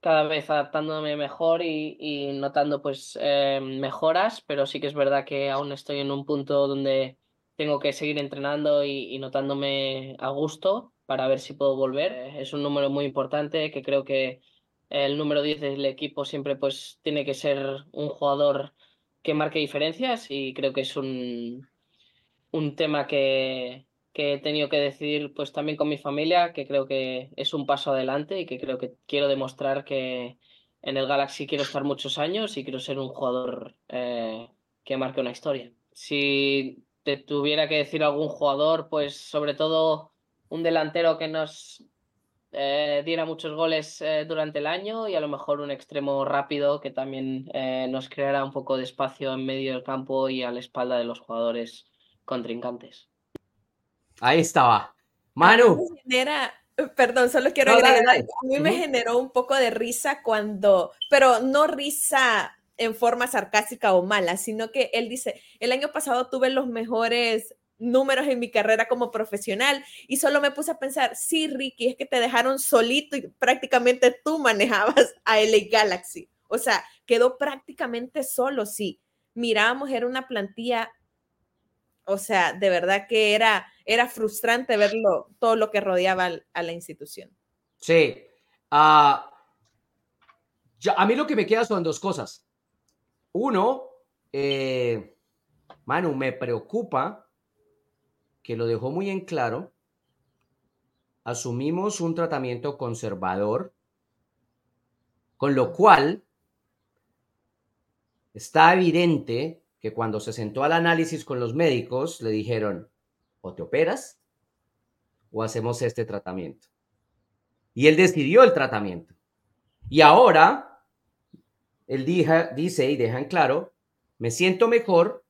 cada vez adaptándome mejor y, notando pues eh, mejoras, pero sí que es verdad que aún estoy en un punto donde tengo que seguir entrenando y, notándome a gusto para ver si puedo volver. Eh, es un número muy importante que creo que el número 10 del equipo siempre pues tiene que ser un jugador que marque diferencias y creo que es un, un tema que, que he tenido que decidir pues también con mi familia, que creo que es un paso adelante y que creo que quiero demostrar que en el Galaxy quiero estar muchos años y quiero ser un jugador eh, que marque una historia. Si te tuviera que decir algún jugador, pues sobre todo un delantero que nos eh, diera muchos goles eh, durante el año y a lo mejor un extremo rápido que también nos creara un poco de espacio en medio del campo y a la espalda de los jugadores contrincantes. Ahí estaba. Manu. perdón, solo quiero agregar, a mí me generó un poco de risa cuando, pero no risa en forma sarcástica o mala, sino que él dice, el año pasado tuve los mejores números en mi carrera como profesional y solo me puse a pensar, sí, Ricky, es que te dejaron solito y prácticamente tú manejabas a LA Galaxy. O sea, quedó prácticamente solo, sí. Mirábamos, era una plantilla o sea, de verdad que era, era frustrante verlo, todo lo que rodeaba a la institución. Sí. Ah, a mí lo que me queda son dos cosas. Uno, eh, Manu, me preocupa que lo dejó muy en claro. Asumimos un tratamiento conservador, con lo cual está evidente que cuando se sentó al análisis con los médicos, le dijeron, o te operas o hacemos este tratamiento. Y él decidió el tratamiento. Y ahora, él dice y deja en claro, me siento mejor,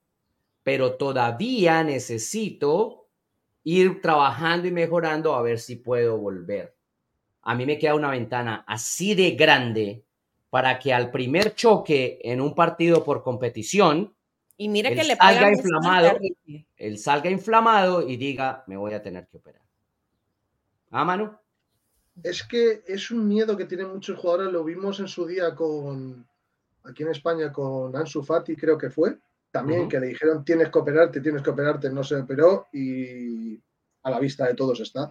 pero todavía necesito ir trabajando y mejorando a ver si puedo volver. A mí me queda una ventana así de grande para que al primer choque en un partido por competición, y mira que le salga inflamado, él salga inflamado y diga, me voy a tener que operar. ¿Ah, Manu? Es que es un miedo que tienen muchos jugadores, lo vimos en su día con, aquí en España, con Ansu Fati, creo que fue, también, que le dijeron, tienes que operarte, tienes que operarte, no se operó y a la vista de todos está.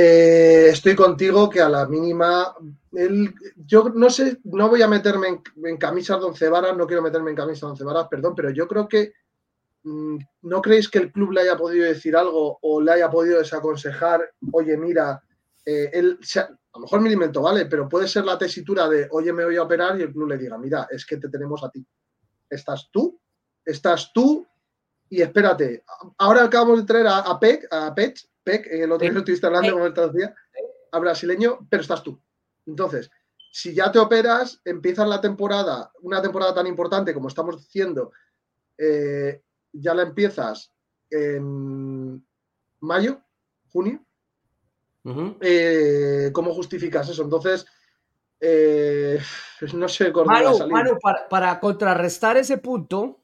Eh, estoy contigo que a la mínima, yo no sé, no voy a meterme en, en camisas de once varas, no quiero meterme en camisas de once varas, perdón, pero yo creo que mm, ¿no creéis que el club le haya podido decir algo o le haya podido desaconsejar, oye, mira, eh, él, a lo mejor me invento, ¿vale? Pero puede ser la tesitura de, oye, me voy a operar y el club le diga, mira, es que te tenemos a ti. Estás tú, estás tú y espérate. Ahora acabamos de traer a, a Peck, a Pech, el otro día estuviste hablando con el traducía, a brasileño, pero estás tú. Entonces, si ya te operas, empiezas la temporada, una temporada tan importante como estamos diciendo, eh, ya la empiezas en mayo, junio. Eh, ¿Cómo justificas eso? Entonces, eh, [laughs] no sé, Manu, para, contrarrestar ese punto,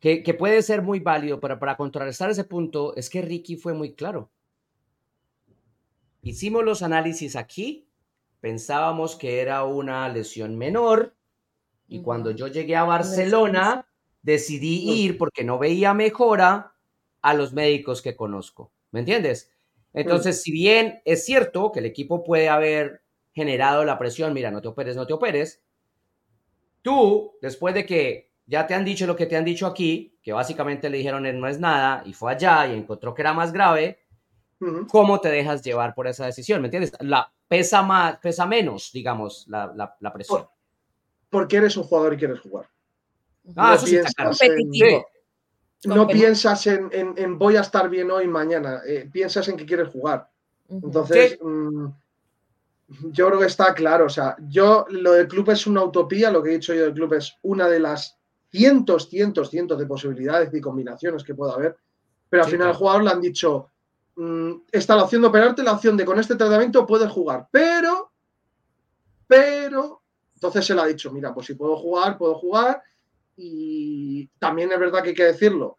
que, puede ser muy válido, pero para contrarrestar ese punto, es que Ricky fue muy claro. Hicimos los análisis aquí, pensábamos que era una lesión menor y cuando yo llegué a Barcelona decidí ir porque no veía mejora a los médicos que conozco. ¿Me entiendes? Entonces, si bien es cierto que el equipo puede haber generado la presión, mira, no te operes, no te operes, tú, después de que ya te han dicho lo que te han dicho aquí, que básicamente le dijeron no es nada y fue allá y encontró que era más grave, ¿Cómo te dejas llevar por esa decisión? ¿Me entiendes? La, pesa, más, pesa menos, digamos, la, la, presión. porque eres un jugador y quieres jugar. Ah, no eso sí está competitivo. no piensas en, en, voy a estar bien hoy, mañana. Eh, piensas en que quieres jugar. Entonces, mm, yo creo que está claro. O sea, yo lo del club es una utopía. Lo que he dicho yo del club es una de las cientos, cientos, cientos de posibilidades y combinaciones que pueda haber. Pero al final al jugador le han dicho, está la opción de operarte, la opción de con este tratamiento puedes jugar, pero, pero, entonces se le ha dicho, mira, pues si puedo jugar, puedo jugar. Y también es verdad que hay que decirlo,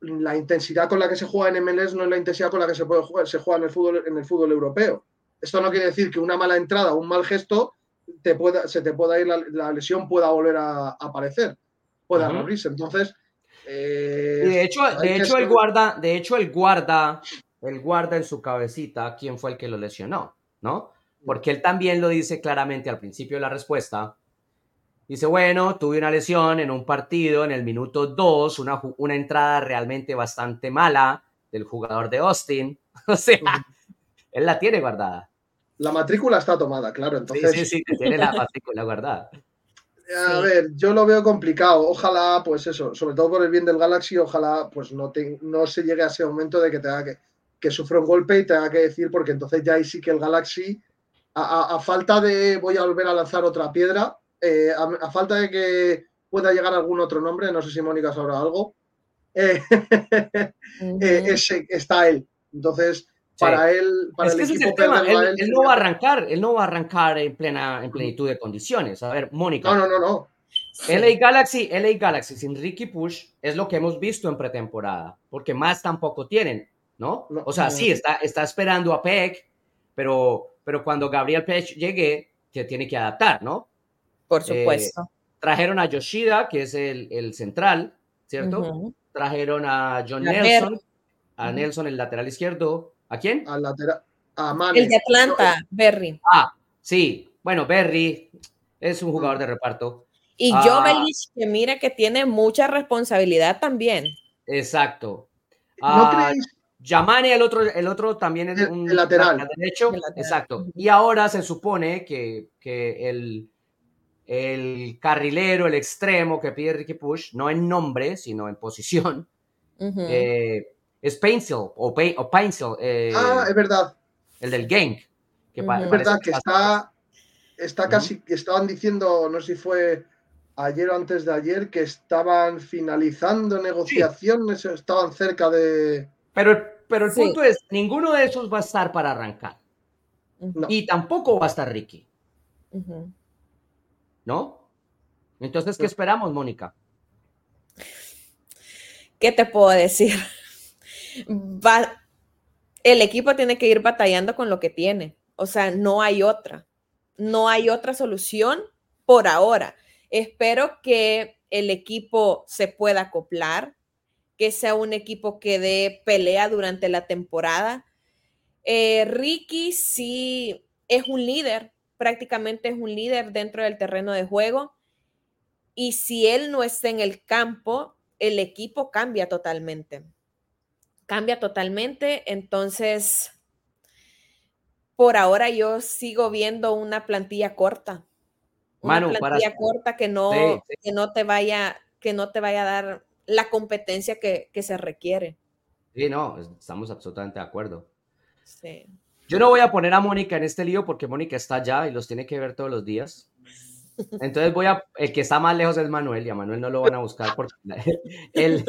la intensidad con la que se juega en MLS no es la intensidad con la que se puede jugar, se juega en el fútbol, en el fútbol europeo. Esto no quiere decir que una mala entrada o un mal gesto te pueda, se te pueda ir la, lesión, pueda volver a, aparecer, pueda abrirse. Entonces, eh, de hecho, de hecho el guarda, de hecho el guarda él guarda en su cabecita quién fue el que lo lesionó, ¿no? Porque él también lo dice claramente al principio de la respuesta. Dice, bueno, tuve una lesión en un partido en el minuto 2, una, una entrada realmente bastante mala del jugador de Austin. [laughs] O sea, él la tiene guardada. La matrícula está tomada, claro. Entonces... Sí, sí, sí, tiene la matrícula guardada. A ver, yo lo veo complicado. Ojalá, pues eso, sobre todo por el bien del Galaxy, ojalá pues no, no se llegue a ese momento de que tenga que, que sufra un golpe y tenga que decir, porque entonces ya ahí sí que el Galaxy, a, falta de voy a volver a lanzar otra piedra, eh, a, falta de que pueda llegar algún otro nombre, no sé si Mónica sabrá algo, [laughs] eh, eh, está él. Entonces, para él, para el equipo él, no va a arrancar, él no va a arrancar en plena en plenitud de condiciones. A ver, Mónica. No, no, no, no. LA Galaxy, LA Galaxy sin Ricky Push es lo que hemos visto en pretemporada, porque más tampoco tienen. ¿No? O sea, sí, está, está esperando a Peck, pero, pero cuando Gabriel Peck llegue, se tiene que adaptar, ¿no? Por eh, supuesto. trajeron a Yoshida, que es el, el central, ¿cierto? Trajeron a John Nelson, a Nelson, el lateral izquierdo. ¿A quién? Al lateral. A El de Atlanta, Berry. Ah, sí. Bueno, Berry es un jugador de reparto. Y ah, Jovelich, que mira que tiene mucha responsabilidad también. Exacto. ¿No ah, Yamane, el otro, el otro también es un lateral. Derecho, exacto. Y ahora se supone que, el, el carrilero, el extremo que pide Ricky Push, no en nombre, sino en posición, eh, es Pencil o, Pencil. Eh, ah, es verdad. El del Gang. Que Es verdad que está, está casi, estaban diciendo, no sé si fue ayer o antes de ayer, que estaban finalizando negociaciones, estaban cerca de... Pero, pero el punto es, ninguno de esos va a estar para arrancar. Y tampoco va a estar Ricky. ¿No? Entonces, ¿qué esperamos, Mónica? ¿Qué te puedo decir? [laughs] Va, el equipo tiene que ir batallando con lo que tiene. O sea, no hay otra. No hay otra solución por ahora. Espero que el equipo se pueda acoplar, que sea un equipo que dé pelea durante la temporada. Eh, Ricky sí es un líder, prácticamente es un líder dentro del terreno de juego. Y si él no está en el campo, el equipo cambia totalmente. Cambia totalmente. Entonces, por ahora yo sigo viendo una plantilla corta. Una plantilla corta que no, que no te vaya, que no te vaya a dar la competencia que, que se requiere. Sí, no, estamos absolutamente de acuerdo. Sí. Yo no voy a poner a Mónica en este lío porque Mónica está allá y los tiene que ver todos los días. Entonces voy a, el que está más lejos es Manuel y a Manuel no lo van a buscar porque [laughs] el,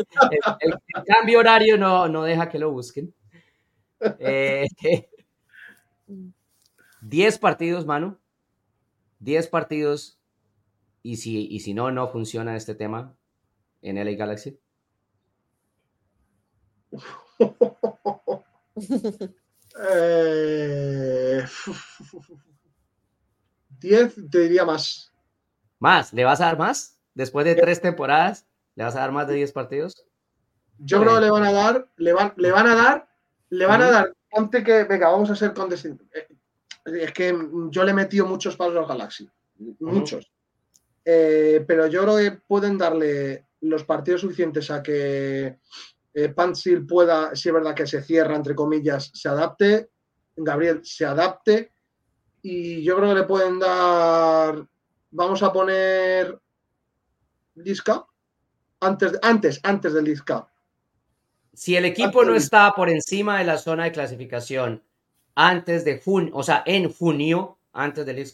cambio horario no, no, deja que lo busquen. Eh, [laughs] diez partidos, Manu. Diez partidos. Y si, y si no, no funciona este tema en LA Galaxy. [laughs] Eh, 10 te diría más. ¿Más? ¿Le vas a dar más? Después de tres temporadas, ¿le vas a dar más de 10 partidos? Yo creo que le van a dar, le van, le van a dar, le van a dar, antes que, venga, vamos a ser condescendientes. Eh, es que yo le he metido muchos palos al Galaxy, muchos. Eh, pero yo creo que pueden darle los partidos suficientes a que eh, pueda, si es verdad que se cierra, entre comillas, se adapte, Gabriel se adapte, y yo creo que le pueden dar, vamos a poner Disca antes, antes, antes del Disca. Si el equipo no está por encima de la zona de clasificación antes de junio, o sea, en junio, antes del League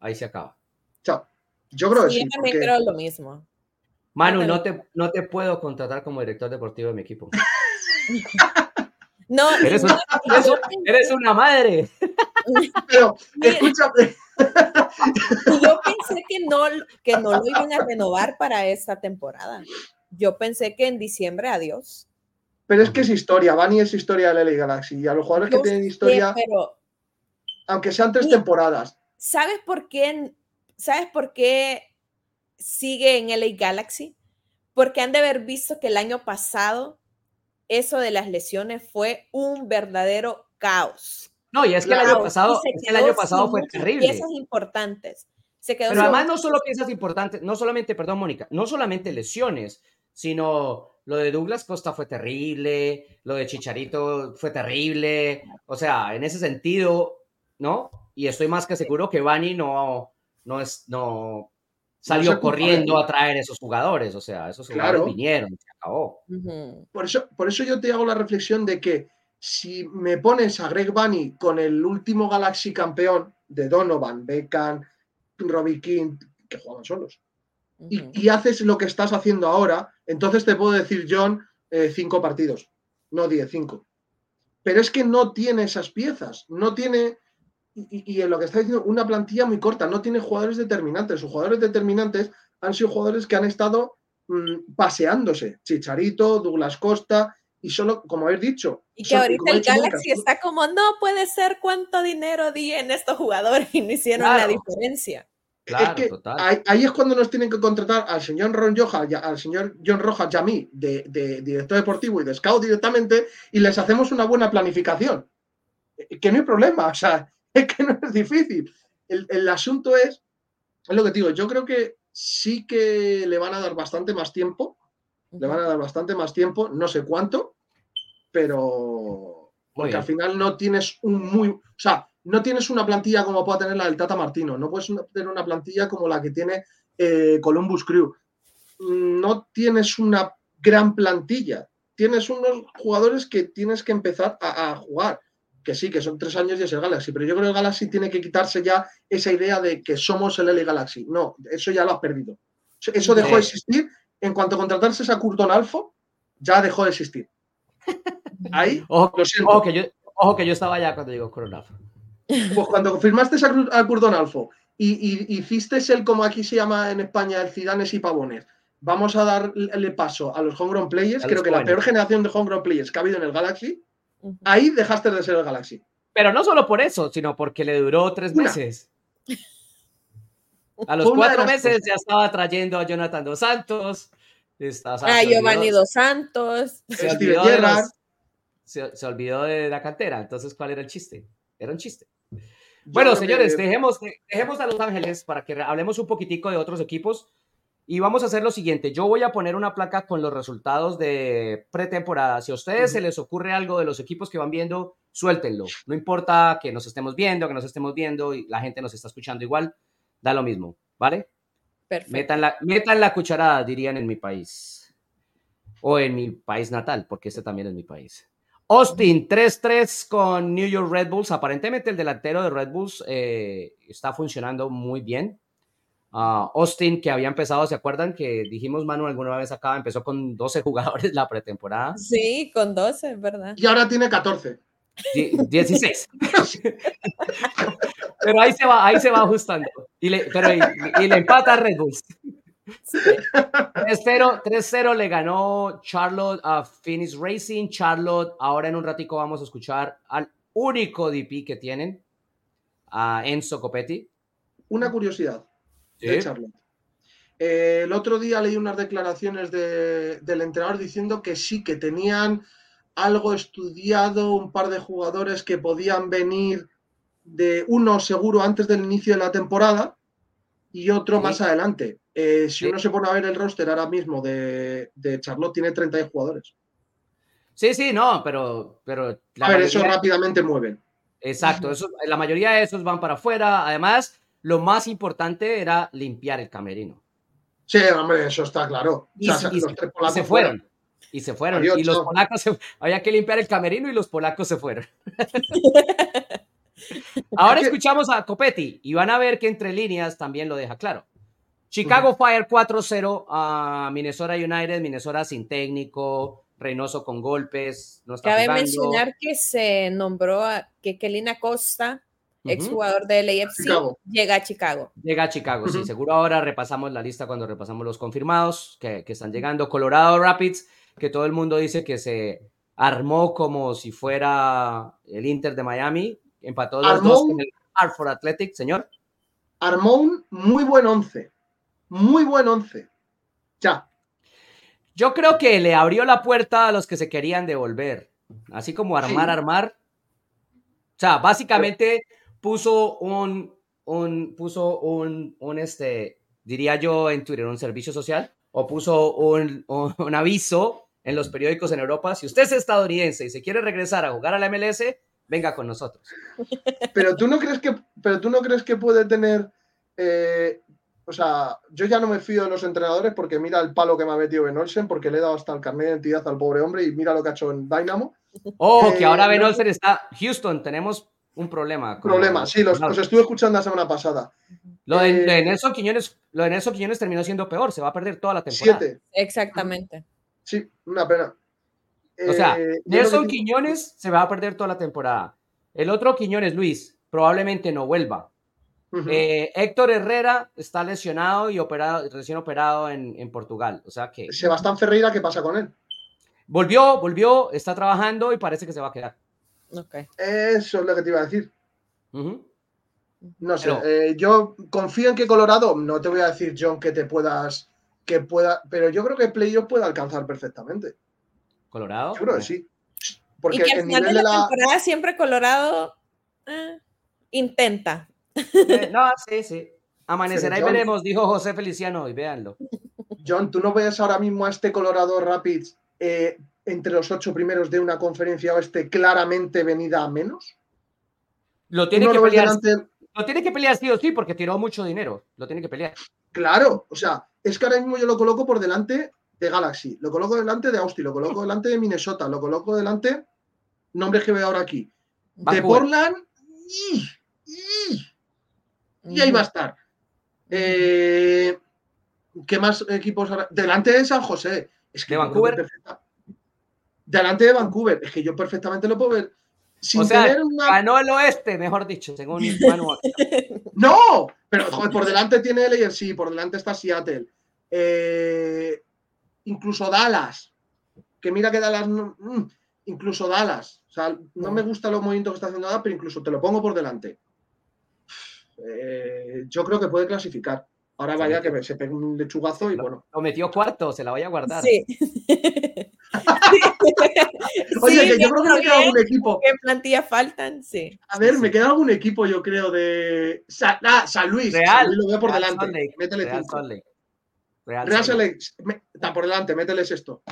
ahí se acaba. Chao. Yo creo que sí. Yo también creo lo mismo. Manu, no te, no te puedo contratar como director deportivo de mi equipo. no, eres, una madre. Pero, escúchame. Yo pensé que no, que no lo iban a renovar para esta temporada. Yo pensé que en diciembre, adiós. Pero es que es historia, Bani es historia de la Galaxy. Y a los jugadores que tienen historia, aunque sean tres temporadas. ¿Sabes por qué? ¿Sabes por qué sigue en LA Galaxy? Porque han de haber visto que el año pasado eso de las lesiones fue un verdadero caos. No, y es que el año pasado, el año pasado fue terrible. Piezas importantes. Se Pero además no solo piezas importantes, no solamente, perdón, Mónica, no solamente lesiones, sino lo de Douglas Costa fue terrible, lo de Chicharito fue terrible. O sea, en ese sentido, ¿no? Y estoy más que seguro que Bani no, no, es, no salió corriendo a traer esos jugadores. O sea, esos jugadores vinieron, se acabó. por, eso, por eso yo te hago la reflexión de que si me pones a Greg Bunny con el último Galaxy campeón de Donovan, Beckham, Robbie King, que jugaban solos, y, haces lo que estás haciendo ahora, entonces te puedo decir, John, eh, cinco partidos, no diez, cinco. Pero es que no tiene esas piezas, no tiene, y, en lo que está diciendo, una plantilla muy corta, no tiene jugadores determinantes. Sus jugadores determinantes han sido jugadores que han estado mm, paseándose. Chicharito, Douglas Costa, y solo, como habéis dicho. Y que ahorita el Galaxy está como, no puede ser cuánto dinero di en estos jugadores [laughs] y no hicieron la diferencia. Claro, Ahí, es cuando nos tienen que contratar al señor Ron Rojas, al señor John Rojas y a mí, de, director deportivo y de scout directamente, y les hacemos una buena planificación. Eh, que no hay problema, o sea, [laughs] es que no es difícil. El, el asunto es, es lo que digo, yo creo que sí que le van a dar bastante más tiempo le van a dar bastante más tiempo, no sé cuánto, pero porque al final no tienes un muy, o sea, no tienes una plantilla como pueda tener la del Tata Martino, no puedes tener una plantilla como la que tiene eh, Columbus Crew. No tienes una gran plantilla, tienes unos jugadores que tienes que empezar a, jugar. Que sí, que son tres años y es el Galaxy, pero yo creo que el Galaxy tiene que quitarse ya esa idea de que somos el LA Galaxy. No, eso ya lo has perdido. Eso dejó de existir en cuanto a contratarse a Curton Alfo, ya dejó de existir. [laughs] Ahí, ojo, lo que yo, ojo que yo estaba allá cuando llegó Curton Alfo. Pues cuando firmaste a Curton Alfo y, hiciste el, como aquí se llama en España, el Cidanes y Pavones, vamos a darle paso a los homegrown players, creo que la peor generación de homegrown players que ha habido en el Galaxy, ahí dejaste de ser el Galaxy. Pero no solo por eso, sino porque le duró tres meses. [laughs] A los cuatro meses ya estaba trayendo a Jonathan Dos Santos. a Giovanni Dos Santos. Se olvidó, de se olvidó de la cantera. Entonces, ¿cuál era el chiste? Era un chiste. bueno, señores, dejemos, dejemos a Los Ángeles para que hablemos un poquitico de otros equipos. Y vamos a hacer lo siguiente, yo voy a poner una placa con los resultados de pretemporada. Si a ustedes se les ocurre algo de los equipos que van viendo, suéltenlo. No importa que nos estemos viendo, que nos estemos viendo y la gente nos está escuchando igual, da lo mismo, ¿vale? Perfecto. Metan la, metan la cucharada, dirían en mi país. O en mi país natal, porque este también es mi país. Austin 3-3 con New York Red Bulls. Aparentemente el delantero de Red Bulls eh, está funcionando muy bien. Ah, Austin, que había empezado, ¿se acuerdan que dijimos, Manu, alguna vez acá, empezó con 12 [laughs] jugadores la pretemporada? Sí, con 12, ¿verdad? Y ahora tiene 14. 16. [laughs] [laughs] pero ahí se va, ahí se va ajustando. Y le, pero, y le empata a Red Bulls. 3-0 le ganó Charlotte a Phoenix Racing. Charlotte, ahora en un ratico vamos a escuchar al único DP que tienen, a Enzo Copetti. Una curiosidad de Charlotte. Eh, el otro día leí unas declaraciones del entrenador diciendo que sí, que tenían algo estudiado, un par de jugadores que podían venir de uno seguro antes del inicio de la temporada y otro más adelante. Eh, si uno se pone a ver el roster ahora mismo de, Charlotte, tiene 30 jugadores. Sí, sí, no, pero. pero a ver, eso rápidamente mueven. Exacto, la mayoría de esos van para afuera. Además, lo más importante era limpiar el camerino. Sí, hombre, eso está claro. Y, se fueron. Y se fueron. y los polacos había que limpiar el camerino y los polacos se fueron. [laughs] Ahora escuchamos a Copetti y van a ver que entre líneas también lo deja claro. Chicago Fire 4-0 a Minnesota United, Minnesota sin técnico, Reynoso con golpes. No Cabe mencionar que se nombró a que Kelina Costa, exjugador del AFC, llega a Chicago. Llega a Chicago, sí. Seguro ahora repasamos la lista cuando repasamos los confirmados que, están llegando. Colorado Rapids, que todo el mundo dice que se armó como si fuera el Inter de Miami. Empató los dos con el Hartford Athletic, señor. Armó un muy buen once muy buen once. Ya. Yo creo que le abrió la puerta a los que se querían devolver. Así como armar, armar. O sea, básicamente puso un, un, puso un, un, este, diría yo en Twitter, un servicio social, o puso un, un, aviso en los periódicos en Europa. Si usted es estadounidense y se quiere regresar a jugar a la MLS, venga con nosotros. Pero tú no crees que, pero tú no crees que puede tener eh, o sea, yo ya no me fío de los entrenadores porque mira el palo que me ha metido Ben Olsen, porque le he dado hasta el carnet de identidad al pobre hombre y mira lo que ha hecho en Dynamo. Oh, que ahora Ben Olsen está. Houston, tenemos un problema. Problema, sí, los, estuve escuchando la semana pasada. Lo de, eh, Nelson Quiñones, lo de Nelson Quiñones terminó siendo peor, se va a perder toda la temporada. Siete. Exactamente. Sí, una pena. O sea, eh, Nelson Quiñones se va a perder toda la temporada. El otro Quiñones, Luis, probablemente no vuelva. Eh, Héctor Herrera está lesionado y operado, recién operado en, Portugal. O sea que. Sebastián Ferreira, ¿qué pasa con él? Volvió, volvió, está trabajando y parece que se va a quedar. Eso es lo que te iba a decir. No sé, eh, yo confío en que Colorado, no te voy a decir, John, que te puedas, que pueda, pero yo creo que Playoff puede alcanzar perfectamente. ¿Colorado? Yo creo que sí. Porque y que al final de la, temporada siempre Colorado eh, intenta, eh, no, sí, sí. Amanecerá y veremos, dijo José Feliciano, y véanlo. John, ¿tú no ves ahora mismo a este Colorado Rapids eh, entre los ocho primeros de una conferencia oeste claramente venida a menos? Lo tiene que pelear. delante- Lo tiene que pelear sí o sí porque tiró mucho dinero. Lo tiene que pelear. Claro, o sea, es que ahora mismo yo lo coloco por delante de Galaxy, lo coloco delante de Austin, lo coloco delante de Minnesota, lo coloco delante, nombres que veo ahora aquí, de. Portland, y, y- y ahí va a estar. Eh, ¿Qué más equipos? Delante de San José. Es que ¿De Vancouver? perfecta- Delante de Vancouver. Es que yo perfectamente lo puedo ver. Sin o sea, tener una. ganó el oeste, mejor dicho, según [laughs] Manu. ¡No! Pero joder, por delante tiene el sí, por delante está Seattle. Eh, incluso Dallas. Que mira que Dallas. no- mm, incluso Dallas. O sea, no me gusta los movimientos que está haciendo Dallas, pero incluso te lo pongo por delante. Eh, yo creo que puede clasificar. Ahora vaya que me- se pegue un lechugazo y bueno. Lo metió cuarto, se la voy a guardar. Sí. [laughs] Oye, Sí, que yo creo que me queda algún equipo. ¿Qué plantilla faltan? Sí. A ver, me queda algún equipo, yo creo, de. Sa- ah, San Luis. Real. San Luis lo veo por Real delante. Salt Lake, Métele Real cinco. Salt Lake. Real Real Salt Lake. Está por delante, mételes esto.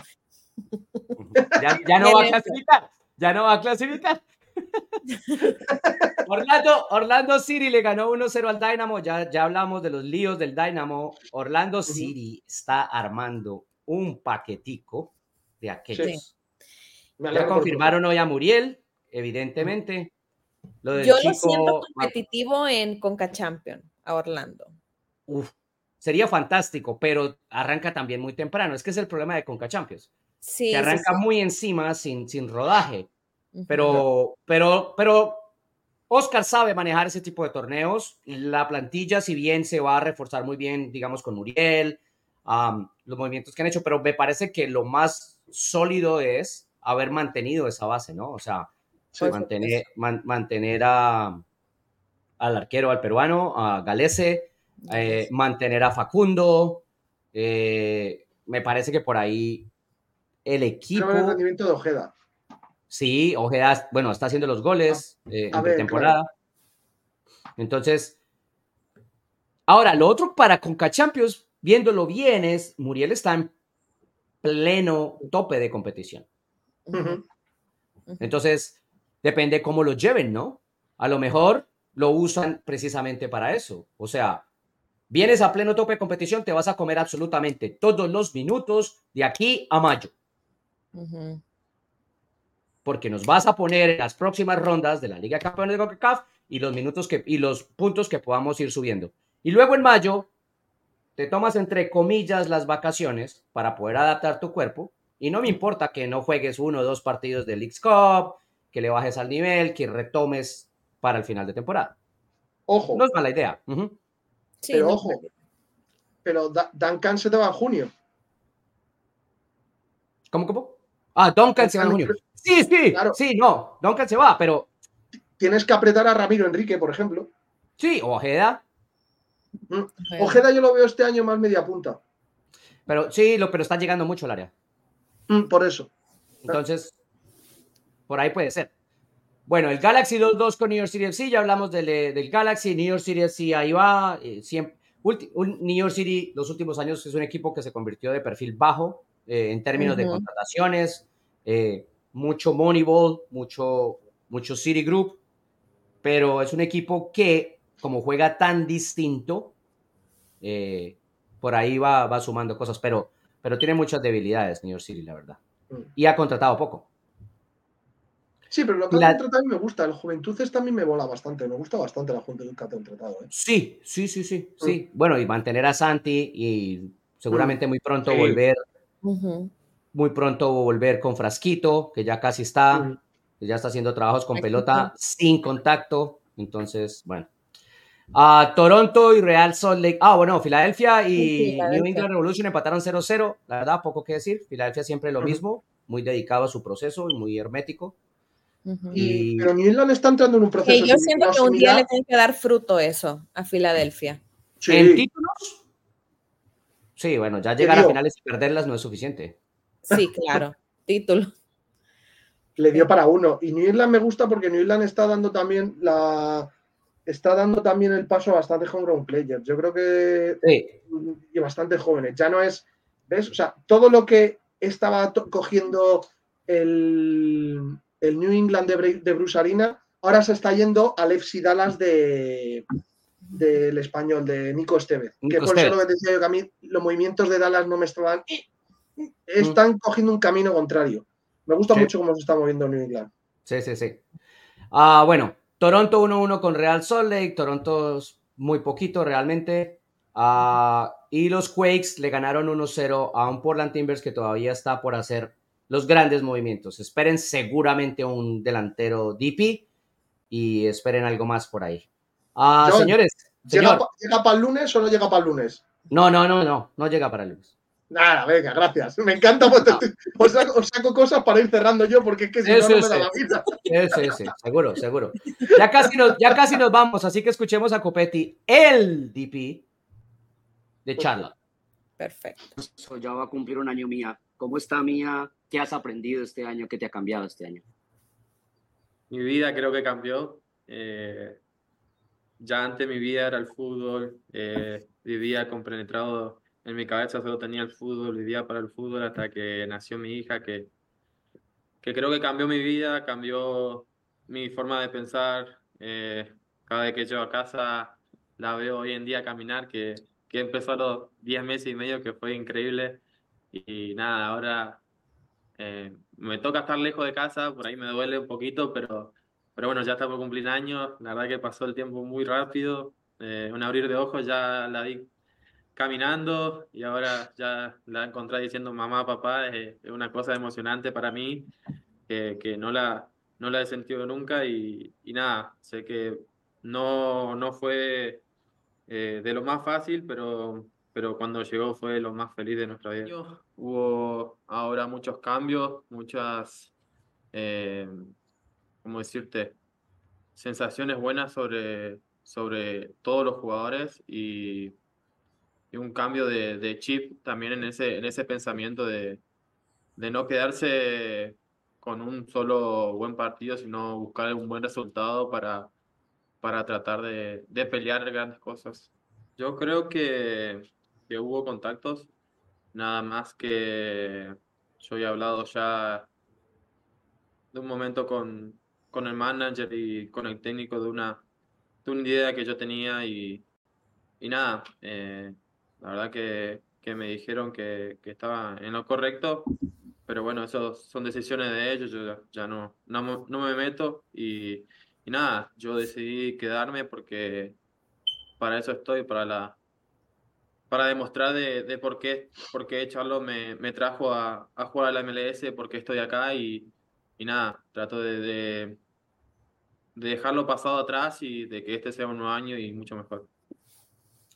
Ya, ya no va a clasificar. Ya no va a clasificar. [laughs] Orlando, Orlando City le ganó 1-0 al Dynamo. Ya, ya hablamos de los líos del Dynamo. Orlando City está armando un paquetico de aquellos. Ya confirmaron hoy a Muriel, evidentemente. Lo del Yo lo chico, siento competitivo en Conca Champion a Orlando. uf, sería fantástico, pero arranca también muy temprano. Es que es el problema de Conca Champions. Sí. que sí, arranca sí. muy encima sin, sin rodaje. Ujú. Pero, pero, pero Oscar sabe manejar ese tipo de torneos. La plantilla, si bien se va a reforzar muy bien, digamos, con Muriel, am, los movimientos que han hecho, pero me parece que lo más sólido es haber mantenido esa base, ¿no? O sea, Sí. mantener, man- mantener a, al arquero, al peruano, a Galese, eh, mantener a Facundo. eh, me parece que por ahí el equipo. Ver el rendimiento de Ojeda. Sí, Ojeda, bueno, está haciendo los goles eh, A en ver, temporada. Entonces, ahora, lo otro para Conca Champions, viéndolo bien, es Muriel está en pleno tope de competición. Entonces, depende cómo lo lleven, ¿no? A lo mejor lo usan precisamente para eso. O sea, vienes a pleno tope de competición, te vas a comer absolutamente todos los minutos de aquí a mayo. Porque nos vas a poner en las próximas rondas de la Liga de Campeones de CONCACAF y los minutos que y los puntos que podamos ir subiendo. Y luego en mayo te tomas entre comillas las vacaciones para poder adaptar tu cuerpo y no me importa que no juegues uno o dos partidos de Leagues Cup, que le bajes al nivel, que retomes para el final de temporada. Ojo, No es mala idea. Sí, pero no, ojo. pero Da- Duncan se te va en junio. ¿Cómo, cómo? Ah, Duncan se va en junio. Sí, sí, Claro. sí, no, Duncan se va, pero Tienes que apretar a Ramiro Enrique, por ejemplo. sí, Ojeda, Bueno. Ojeda yo lo veo este año más media punta. pero sí, lo, pero está llegando mucho al área. Mm, Por eso. Entonces, por ahí puede ser. Bueno, el Galaxy 2-2 con New York City FC, ya hablamos del, eh, del Galaxy, New York City FC ahí va. eh, siempre, ulti- un- New York City los últimos años es un equipo que se convirtió de perfil bajo eh, en términos de contrataciones, eh, mucho Moneyball, mucho, mucho City Group, pero es un equipo que, como juega tan distinto, eh, por ahí va, va sumando cosas, pero, pero tiene muchas debilidades New York City, la verdad. Mm. Y ha contratado poco. Sí, pero lo que La- ha contratado a mí me gusta. El Juventudes también me mola bastante. Me gusta bastante la Juventud que ha contratado. ¿eh? Sí, sí, sí, sí, sí. Bueno, y mantener a Santi y seguramente muy pronto Sí. volver, muy pronto volver con Frasquito, que ya casi está, Mm. que ya está haciendo trabajos con Aquí pelota sin contacto. Entonces, bueno. Ah, Toronto y Real Salt Lake. Ah, bueno, Filadelfia y Sí. New England Revolution empataron 0-0. La verdad, poco que decir. Filadelfia siempre lo mismo, muy dedicado a su proceso y muy hermético. Y, Y- pero New England está entrando en un proceso. Que yo siento que un día le tiene que dar fruto eso a Filadelfia. Sí, ¿En títulos? Sí, bueno, ya llegar a finales y perderlas no es suficiente. Sí, claro. [laughs] Título. le dio para uno. Y New England me gusta porque New England está dando también la. Está dando también el paso a bastante homegrown players. Yo creo que Sí, y bastante jóvenes. Ya no es, ¿ves? O sea, todo lo que estaba cogiendo el, el New England de, Bre- de Bruce Arena, ahora se está yendo al FC Dallas de, del español, de Nico Estevez. que por eso lo que decía yo, que a mí los movimientos de Dallas no me estaban... Están cogiendo un camino contrario. Me gusta Sí. mucho cómo se está moviendo New England. Sí, sí, sí. Ah, bueno, Toronto 1-1 con Real Salt Lake. Toronto muy poquito realmente. Ah, y los Quakes le ganaron 1-0 a un Portland Timbers que todavía está por hacer los grandes movimientos. Esperen seguramente un delantero DP y esperen algo más por ahí. Ah, John, señores, ¿Llega, señor. ¿Llega para el lunes o no llega para el lunes? No, no, no, no, no llega para el lunes. Nada, venga, gracias. Me encanta, porque os, saco, os saco cosas para ir cerrando yo, porque es que si Sí, no, no me da la vida. Sí, sí, sí, seguro, seguro. Ya casi, nos, ya casi nos vamos, así que escuchemos a Copetti, el DP de Charlotte. Perfecto. Ya va a cumplir un año mía. ¿Cómo está mía? ¿Qué has aprendido este año? ¿Qué te ha cambiado este año? Mi vida creo que cambió. eh, ya antes mi vida era el fútbol, eh, vivía compenetrado en mi cabeza, solo tenía el fútbol, vivía para el fútbol hasta que nació mi hija, que, que creo que cambió mi vida, cambió mi forma de pensar. eh, cada vez que llego a casa la veo hoy en día caminar, que, que empezó a los 10 meses y medio, que fue increíble. Y, nada, ahora eh, me toca estar lejos de casa, por ahí me duele un poquito, pero, pero bueno, ya está por cumplir años. La verdad que pasó el tiempo muy rápido. eh, un abrir de ojos ya la vi caminando y ahora ya la encontré diciendo mamá, papá. Es, es una cosa emocionante para mí que, que no la, no la he sentido nunca y, y nada, sé que no, no fue eh, de lo más fácil, pero, pero cuando llegó fue lo más feliz de nuestra vida. Hubo ahora muchos cambios, muchas, eh, ¿cómo decirte? Sensaciones buenas sobre, sobre todos los jugadores y, y un cambio de, de chip también en ese, en ese pensamiento de, de no quedarse con un solo buen partido, sino buscar un buen resultado para, para tratar de, de pelear grandes cosas. Yo creo que, que hubo contactos, nada más que yo he hablado ya de un momento con, con el manager y con el técnico de una, de una idea que yo tenía y, y nada, eh, la verdad que, que me dijeron que, que estaba en lo correcto, pero bueno, eso son decisiones de ellos, yo ya, ya no, no, no me meto y, y nada, yo decidí quedarme porque para eso estoy, para la para demostrar de, de por qué, por qué Charlo me, me trajo a, a jugar a la MLS, por qué estoy acá y, y nada, trato de, de, de dejarlo pasado atrás y de que este sea un nuevo año y mucho mejor.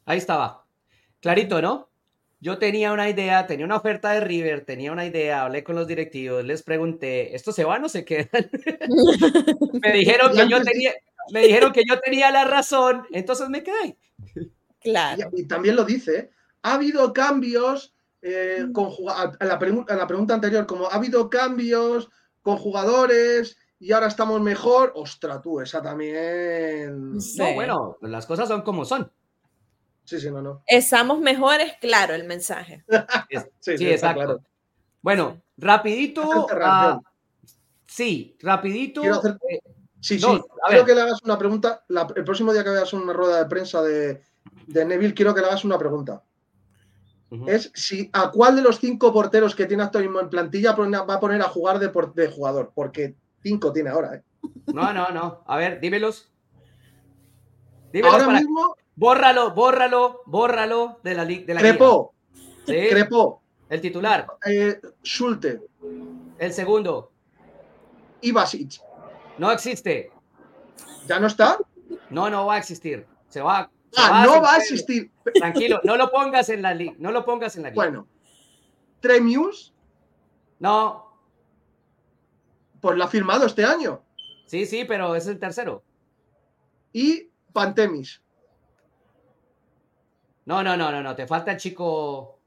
Ahí estaba. Clarito, ¿no? Yo tenía una idea, tenía una oferta de River, tenía una idea, hablé con los directivos, les pregunté, ¿estos se van o se quedan? [laughs] me dijeron que yo tenía, me dijeron que yo tenía la razón, entonces me quedé. Claro. Y, y también lo dice, ha habido cambios eh, con juga- a la, pregu- a la pregunta anterior, como ha habido cambios con jugadores y ahora estamos mejor. Ostra, tú, esa también. Sí. No, bueno, las cosas son como son. Sí, sí, no, no. Estamos mejores, claro, el mensaje. [laughs] Sí, Sí, exacto. claro. Bueno, rapidito. Ah, sí, rapidito. Quiero hacer- eh, Sí, No, sí. Quiero que le hagas una pregunta. la- el próximo día que veas una rueda de prensa de, de Neville, quiero que le hagas una pregunta. Es si a cuál de los cinco porteros que tiene actualmente en plantilla va a poner a jugar de, por- de jugador, porque cinco tiene ahora. ¿eh? No, no, no. A ver, dímelos. Dímelos Ahora para- mismo, Bórralo, bórralo, bórralo de la, de la. Sí, Crepó, el titular. eh, Schulte, El segundo. Ibasic. No existe. ¿Ya no está? No, no va a existir. Se va. se Ah, no va a existir. Tranquilo, no lo pongas en la liga. No lo pongas en la liga. Bueno, Tremius, No, pues lo ha firmado este año. sí, sí, pero es el tercero. Y Pantemis. No, no, no, no, no. Te falta el chico.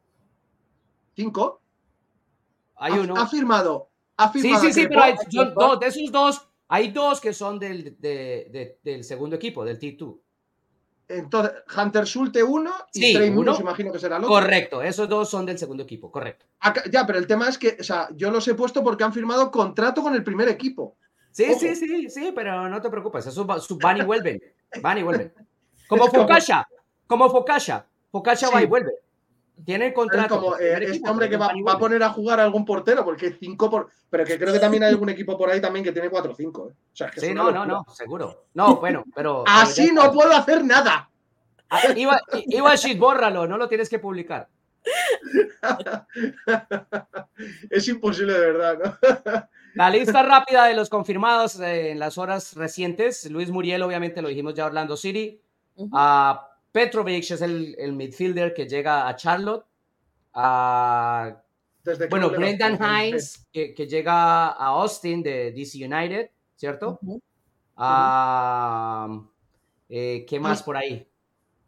Cinco. Hay ha, uno. ha firmado. Ha Sí, firmado sí, sí, Crepó. pero hay, son dos, de esos dos, hay dos que son del, de- de- del segundo equipo, del T2. Entonces, Hunter Schulte uno y Sí, Trey uno. imagino que será el otro. Correcto, esos dos son del segundo equipo, correcto. Acá- ya, pero el tema es que, o sea, yo los he puesto porque han firmado contrato con el primer equipo. Sí, Ojo. sí, sí, sí, pero no te preocupes, eso va- su- van y vuelven, van y vuelven. [laughs] Como Es como- Focaccia, como Focaccia, va y vuelve. Tiene Es contrato. como con eh, el este hombre pero que va, a poner a jugar a algún portero, porque cinco por. Pero que creo que también hay algún equipo por ahí también que tiene 4 o 5. O sea, es que es Sí, no, no, no, seguro. No, bueno, pero. Así ya no puedo hacer nada. Ah, Iba, iba shit, bórralo, no lo tienes que publicar. [laughs] es imposible de verdad, ¿no? La lista rápida de los confirmados eh, en las horas recientes. Luis Muriel, obviamente, lo dijimos ya Orlando City. A Petrovic es el, el midfielder que llega a Charlotte. A, Desde bueno, Brendan Hines, que, que llega a Austin de DC United, ¿cierto? Ujú. A, eh, ¿Qué más por ahí?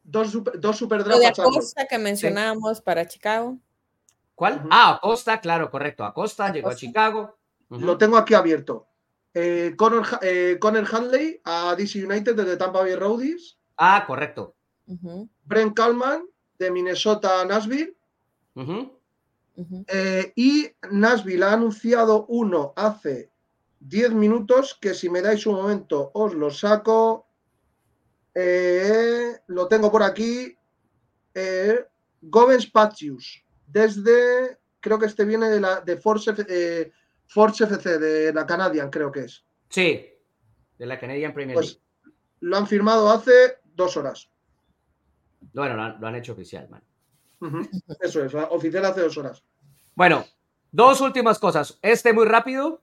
Dos super, dos super Lo de. Acosta que mencionábamos para Chicago. ¿Cuál? Ah, Acosta, claro, correcto. Acosta llegó a Acosta. Chicago. Lo tengo aquí abierto. Eh, Connor, eh, Connor Handley a DC United desde Tampa Bay Rowdies. Ah, correcto. Brent Kalman de Minnesota a Nashville. Eh, y Nashville ha anunciado uno hace 10 minutos que si me dais un momento os lo saco. Eh, lo tengo por aquí. Eh, Govens Patius. Desde, creo que este viene de la de Force, eh, Force FC, de la Canadian, creo que es. Sí, de la Canadian Premier Pues League. lo han firmado hace dos horas. Bueno, lo han, lo han hecho oficial, man. Eso es, oficial hace dos horas. Bueno, dos últimas cosas. Este muy rápido.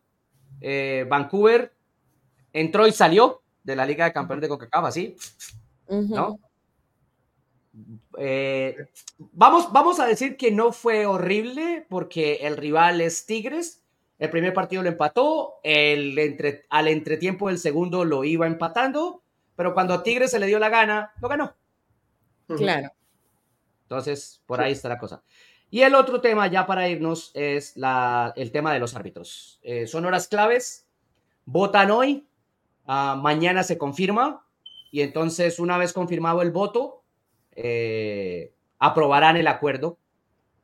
Eh, Vancouver entró y salió de la Liga de Campeones de así, Ujú. ¿no? Eh, vamos, vamos a decir que no fue horrible porque el rival es Tigres. El primer partido lo empató, el entre, al entretiempo del segundo lo iba empatando, pero cuando a Tigres se le dio la gana, lo ganó. Claro. Entonces, por ahí está la cosa. Y el otro tema, ya para irnos, es la, el tema de los árbitros. Eh, son horas claves, votan hoy, ah, mañana se confirma, y entonces, una vez confirmado el voto, eh, aprobarán el acuerdo,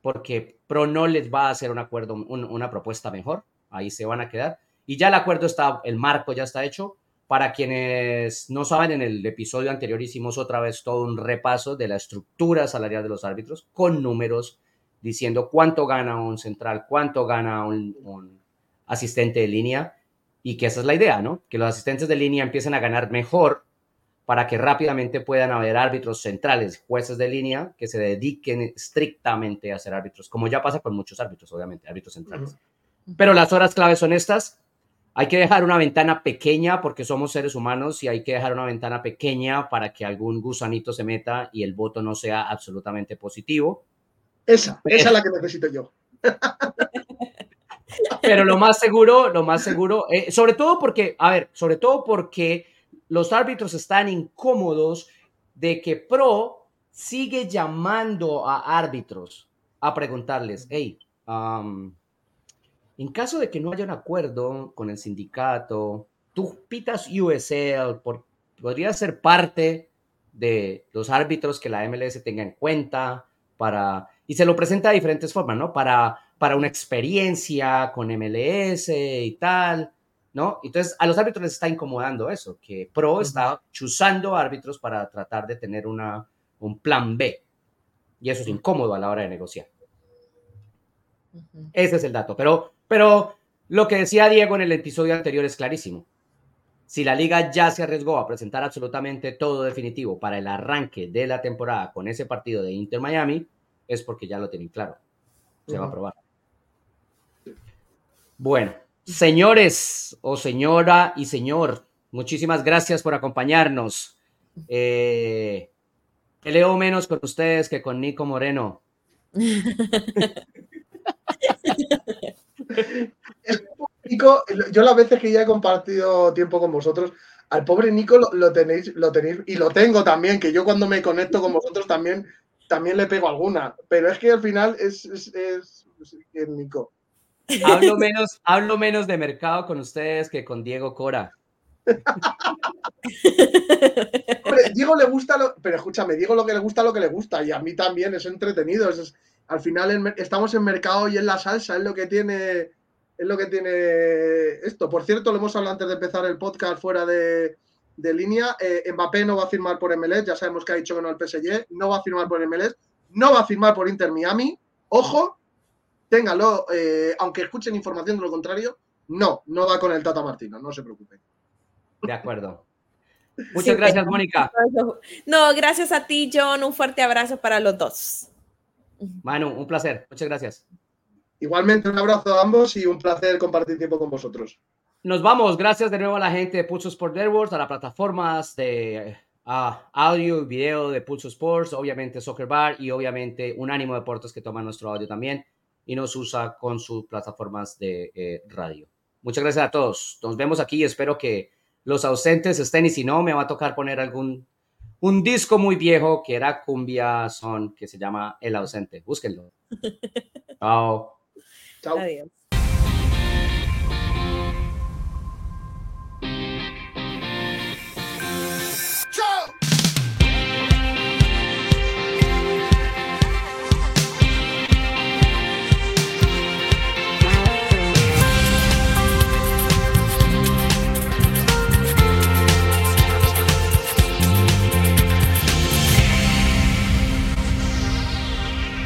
porque Pro no les va a hacer un acuerdo, un- una propuesta mejor, ahí se van a quedar. Y ya el acuerdo está, el marco ya está hecho. Para quienes no saben, en el episodio anterior hicimos otra vez todo un repaso de la estructura salarial de los árbitros con números diciendo cuánto gana un central, cuánto gana un, un asistente de línea y que esa es la idea, ¿no? Que los asistentes de línea empiecen a ganar mejor para que rápidamente puedan haber árbitros centrales, jueces de línea que se dediquen estrictamente a ser árbitros, como ya pasa con muchos árbitros, obviamente, árbitros centrales. Pero las horas claves son estas. Hay que dejar una ventana pequeña porque somos seres humanos y hay que dejar una ventana pequeña para que algún gusanito se meta y el voto no sea absolutamente positivo. Esa, esa es la que necesito yo. [laughs] Pero lo más seguro, lo más seguro, eh, sobre todo porque, a ver, sobre todo porque los árbitros están incómodos de que Pro sigue llamando a árbitros a preguntarles, hey, um, en caso de que no haya un acuerdo con el sindicato, tú pitas USL, por, podría ser parte de los árbitros que la MLS tenga en cuenta para, y se lo presenta de diferentes formas, ¿no? Para, para una experiencia con MLS y tal, ¿no? Entonces a los árbitros les está incomodando eso, que Pro está chuzando árbitros para tratar de tener una, un plan B. Y eso es incómodo a la hora de negociar. Ese es el dato. Pero, pero lo que decía Diego en el episodio anterior es clarísimo. Si la liga ya se arriesgó a presentar absolutamente todo definitivo para el arranque de la temporada con ese partido de Inter Miami, es porque ya lo tienen claro. Se va a probar. Bueno, señores o señora y señor, muchísimas gracias por acompañarnos. Eh, peleo menos con ustedes que con Nico Moreno. [laughs] Nico, yo las veces que ya he compartido tiempo con vosotros, al pobre Nico lo, lo tenéis, lo tenéis, y lo tengo también, que yo cuando me conecto con vosotros también, también le pego alguna. Pero es que al final es, es, es- Nico. Hablo menos, hablo menos de mercado con ustedes que con Diego Cora. Hombre, Diego le gusta, lo, pero escúchame, Diego lo que le gusta, lo que le gusta, y a mí también es entretenido. es- al final estamos en mercado y en la salsa, es lo que tiene, Es lo que tiene esto. Por cierto, lo hemos hablado antes de empezar el podcast fuera de, de línea. Eh, Mbappé no va a firmar por MLS, ya sabemos que ha dicho que no al PSG, no va a firmar por MLS, no va a firmar por Inter Miami. Ojo, téngalo, eh, aunque escuchen información de lo contrario, no, no va con el Tata Martino, no se preocupen. De acuerdo. Muchas gracias, Mónica. No, gracias a ti, John. Un fuerte abrazo para los dos. [laughs] Manu, un placer. Muchas gracias. Igualmente, un abrazo a ambos y un placer compartir tiempo con vosotros. Nos vamos. Gracias de nuevo a la gente de Pulso Sport Networks, a las plataformas de audio y video de Pulso Sports, obviamente Soccer Bar y obviamente Unánimo Deportes que toma nuestro audio también y nos usa con sus plataformas de eh, radio. Muchas gracias a todos. Nos vemos aquí y espero que los ausentes estén y si no, me va a tocar poner algún un disco muy viejo que era cumbia son que se llama El ausente. Búsquenlo. [laughs] Chao. Chao. Adiós.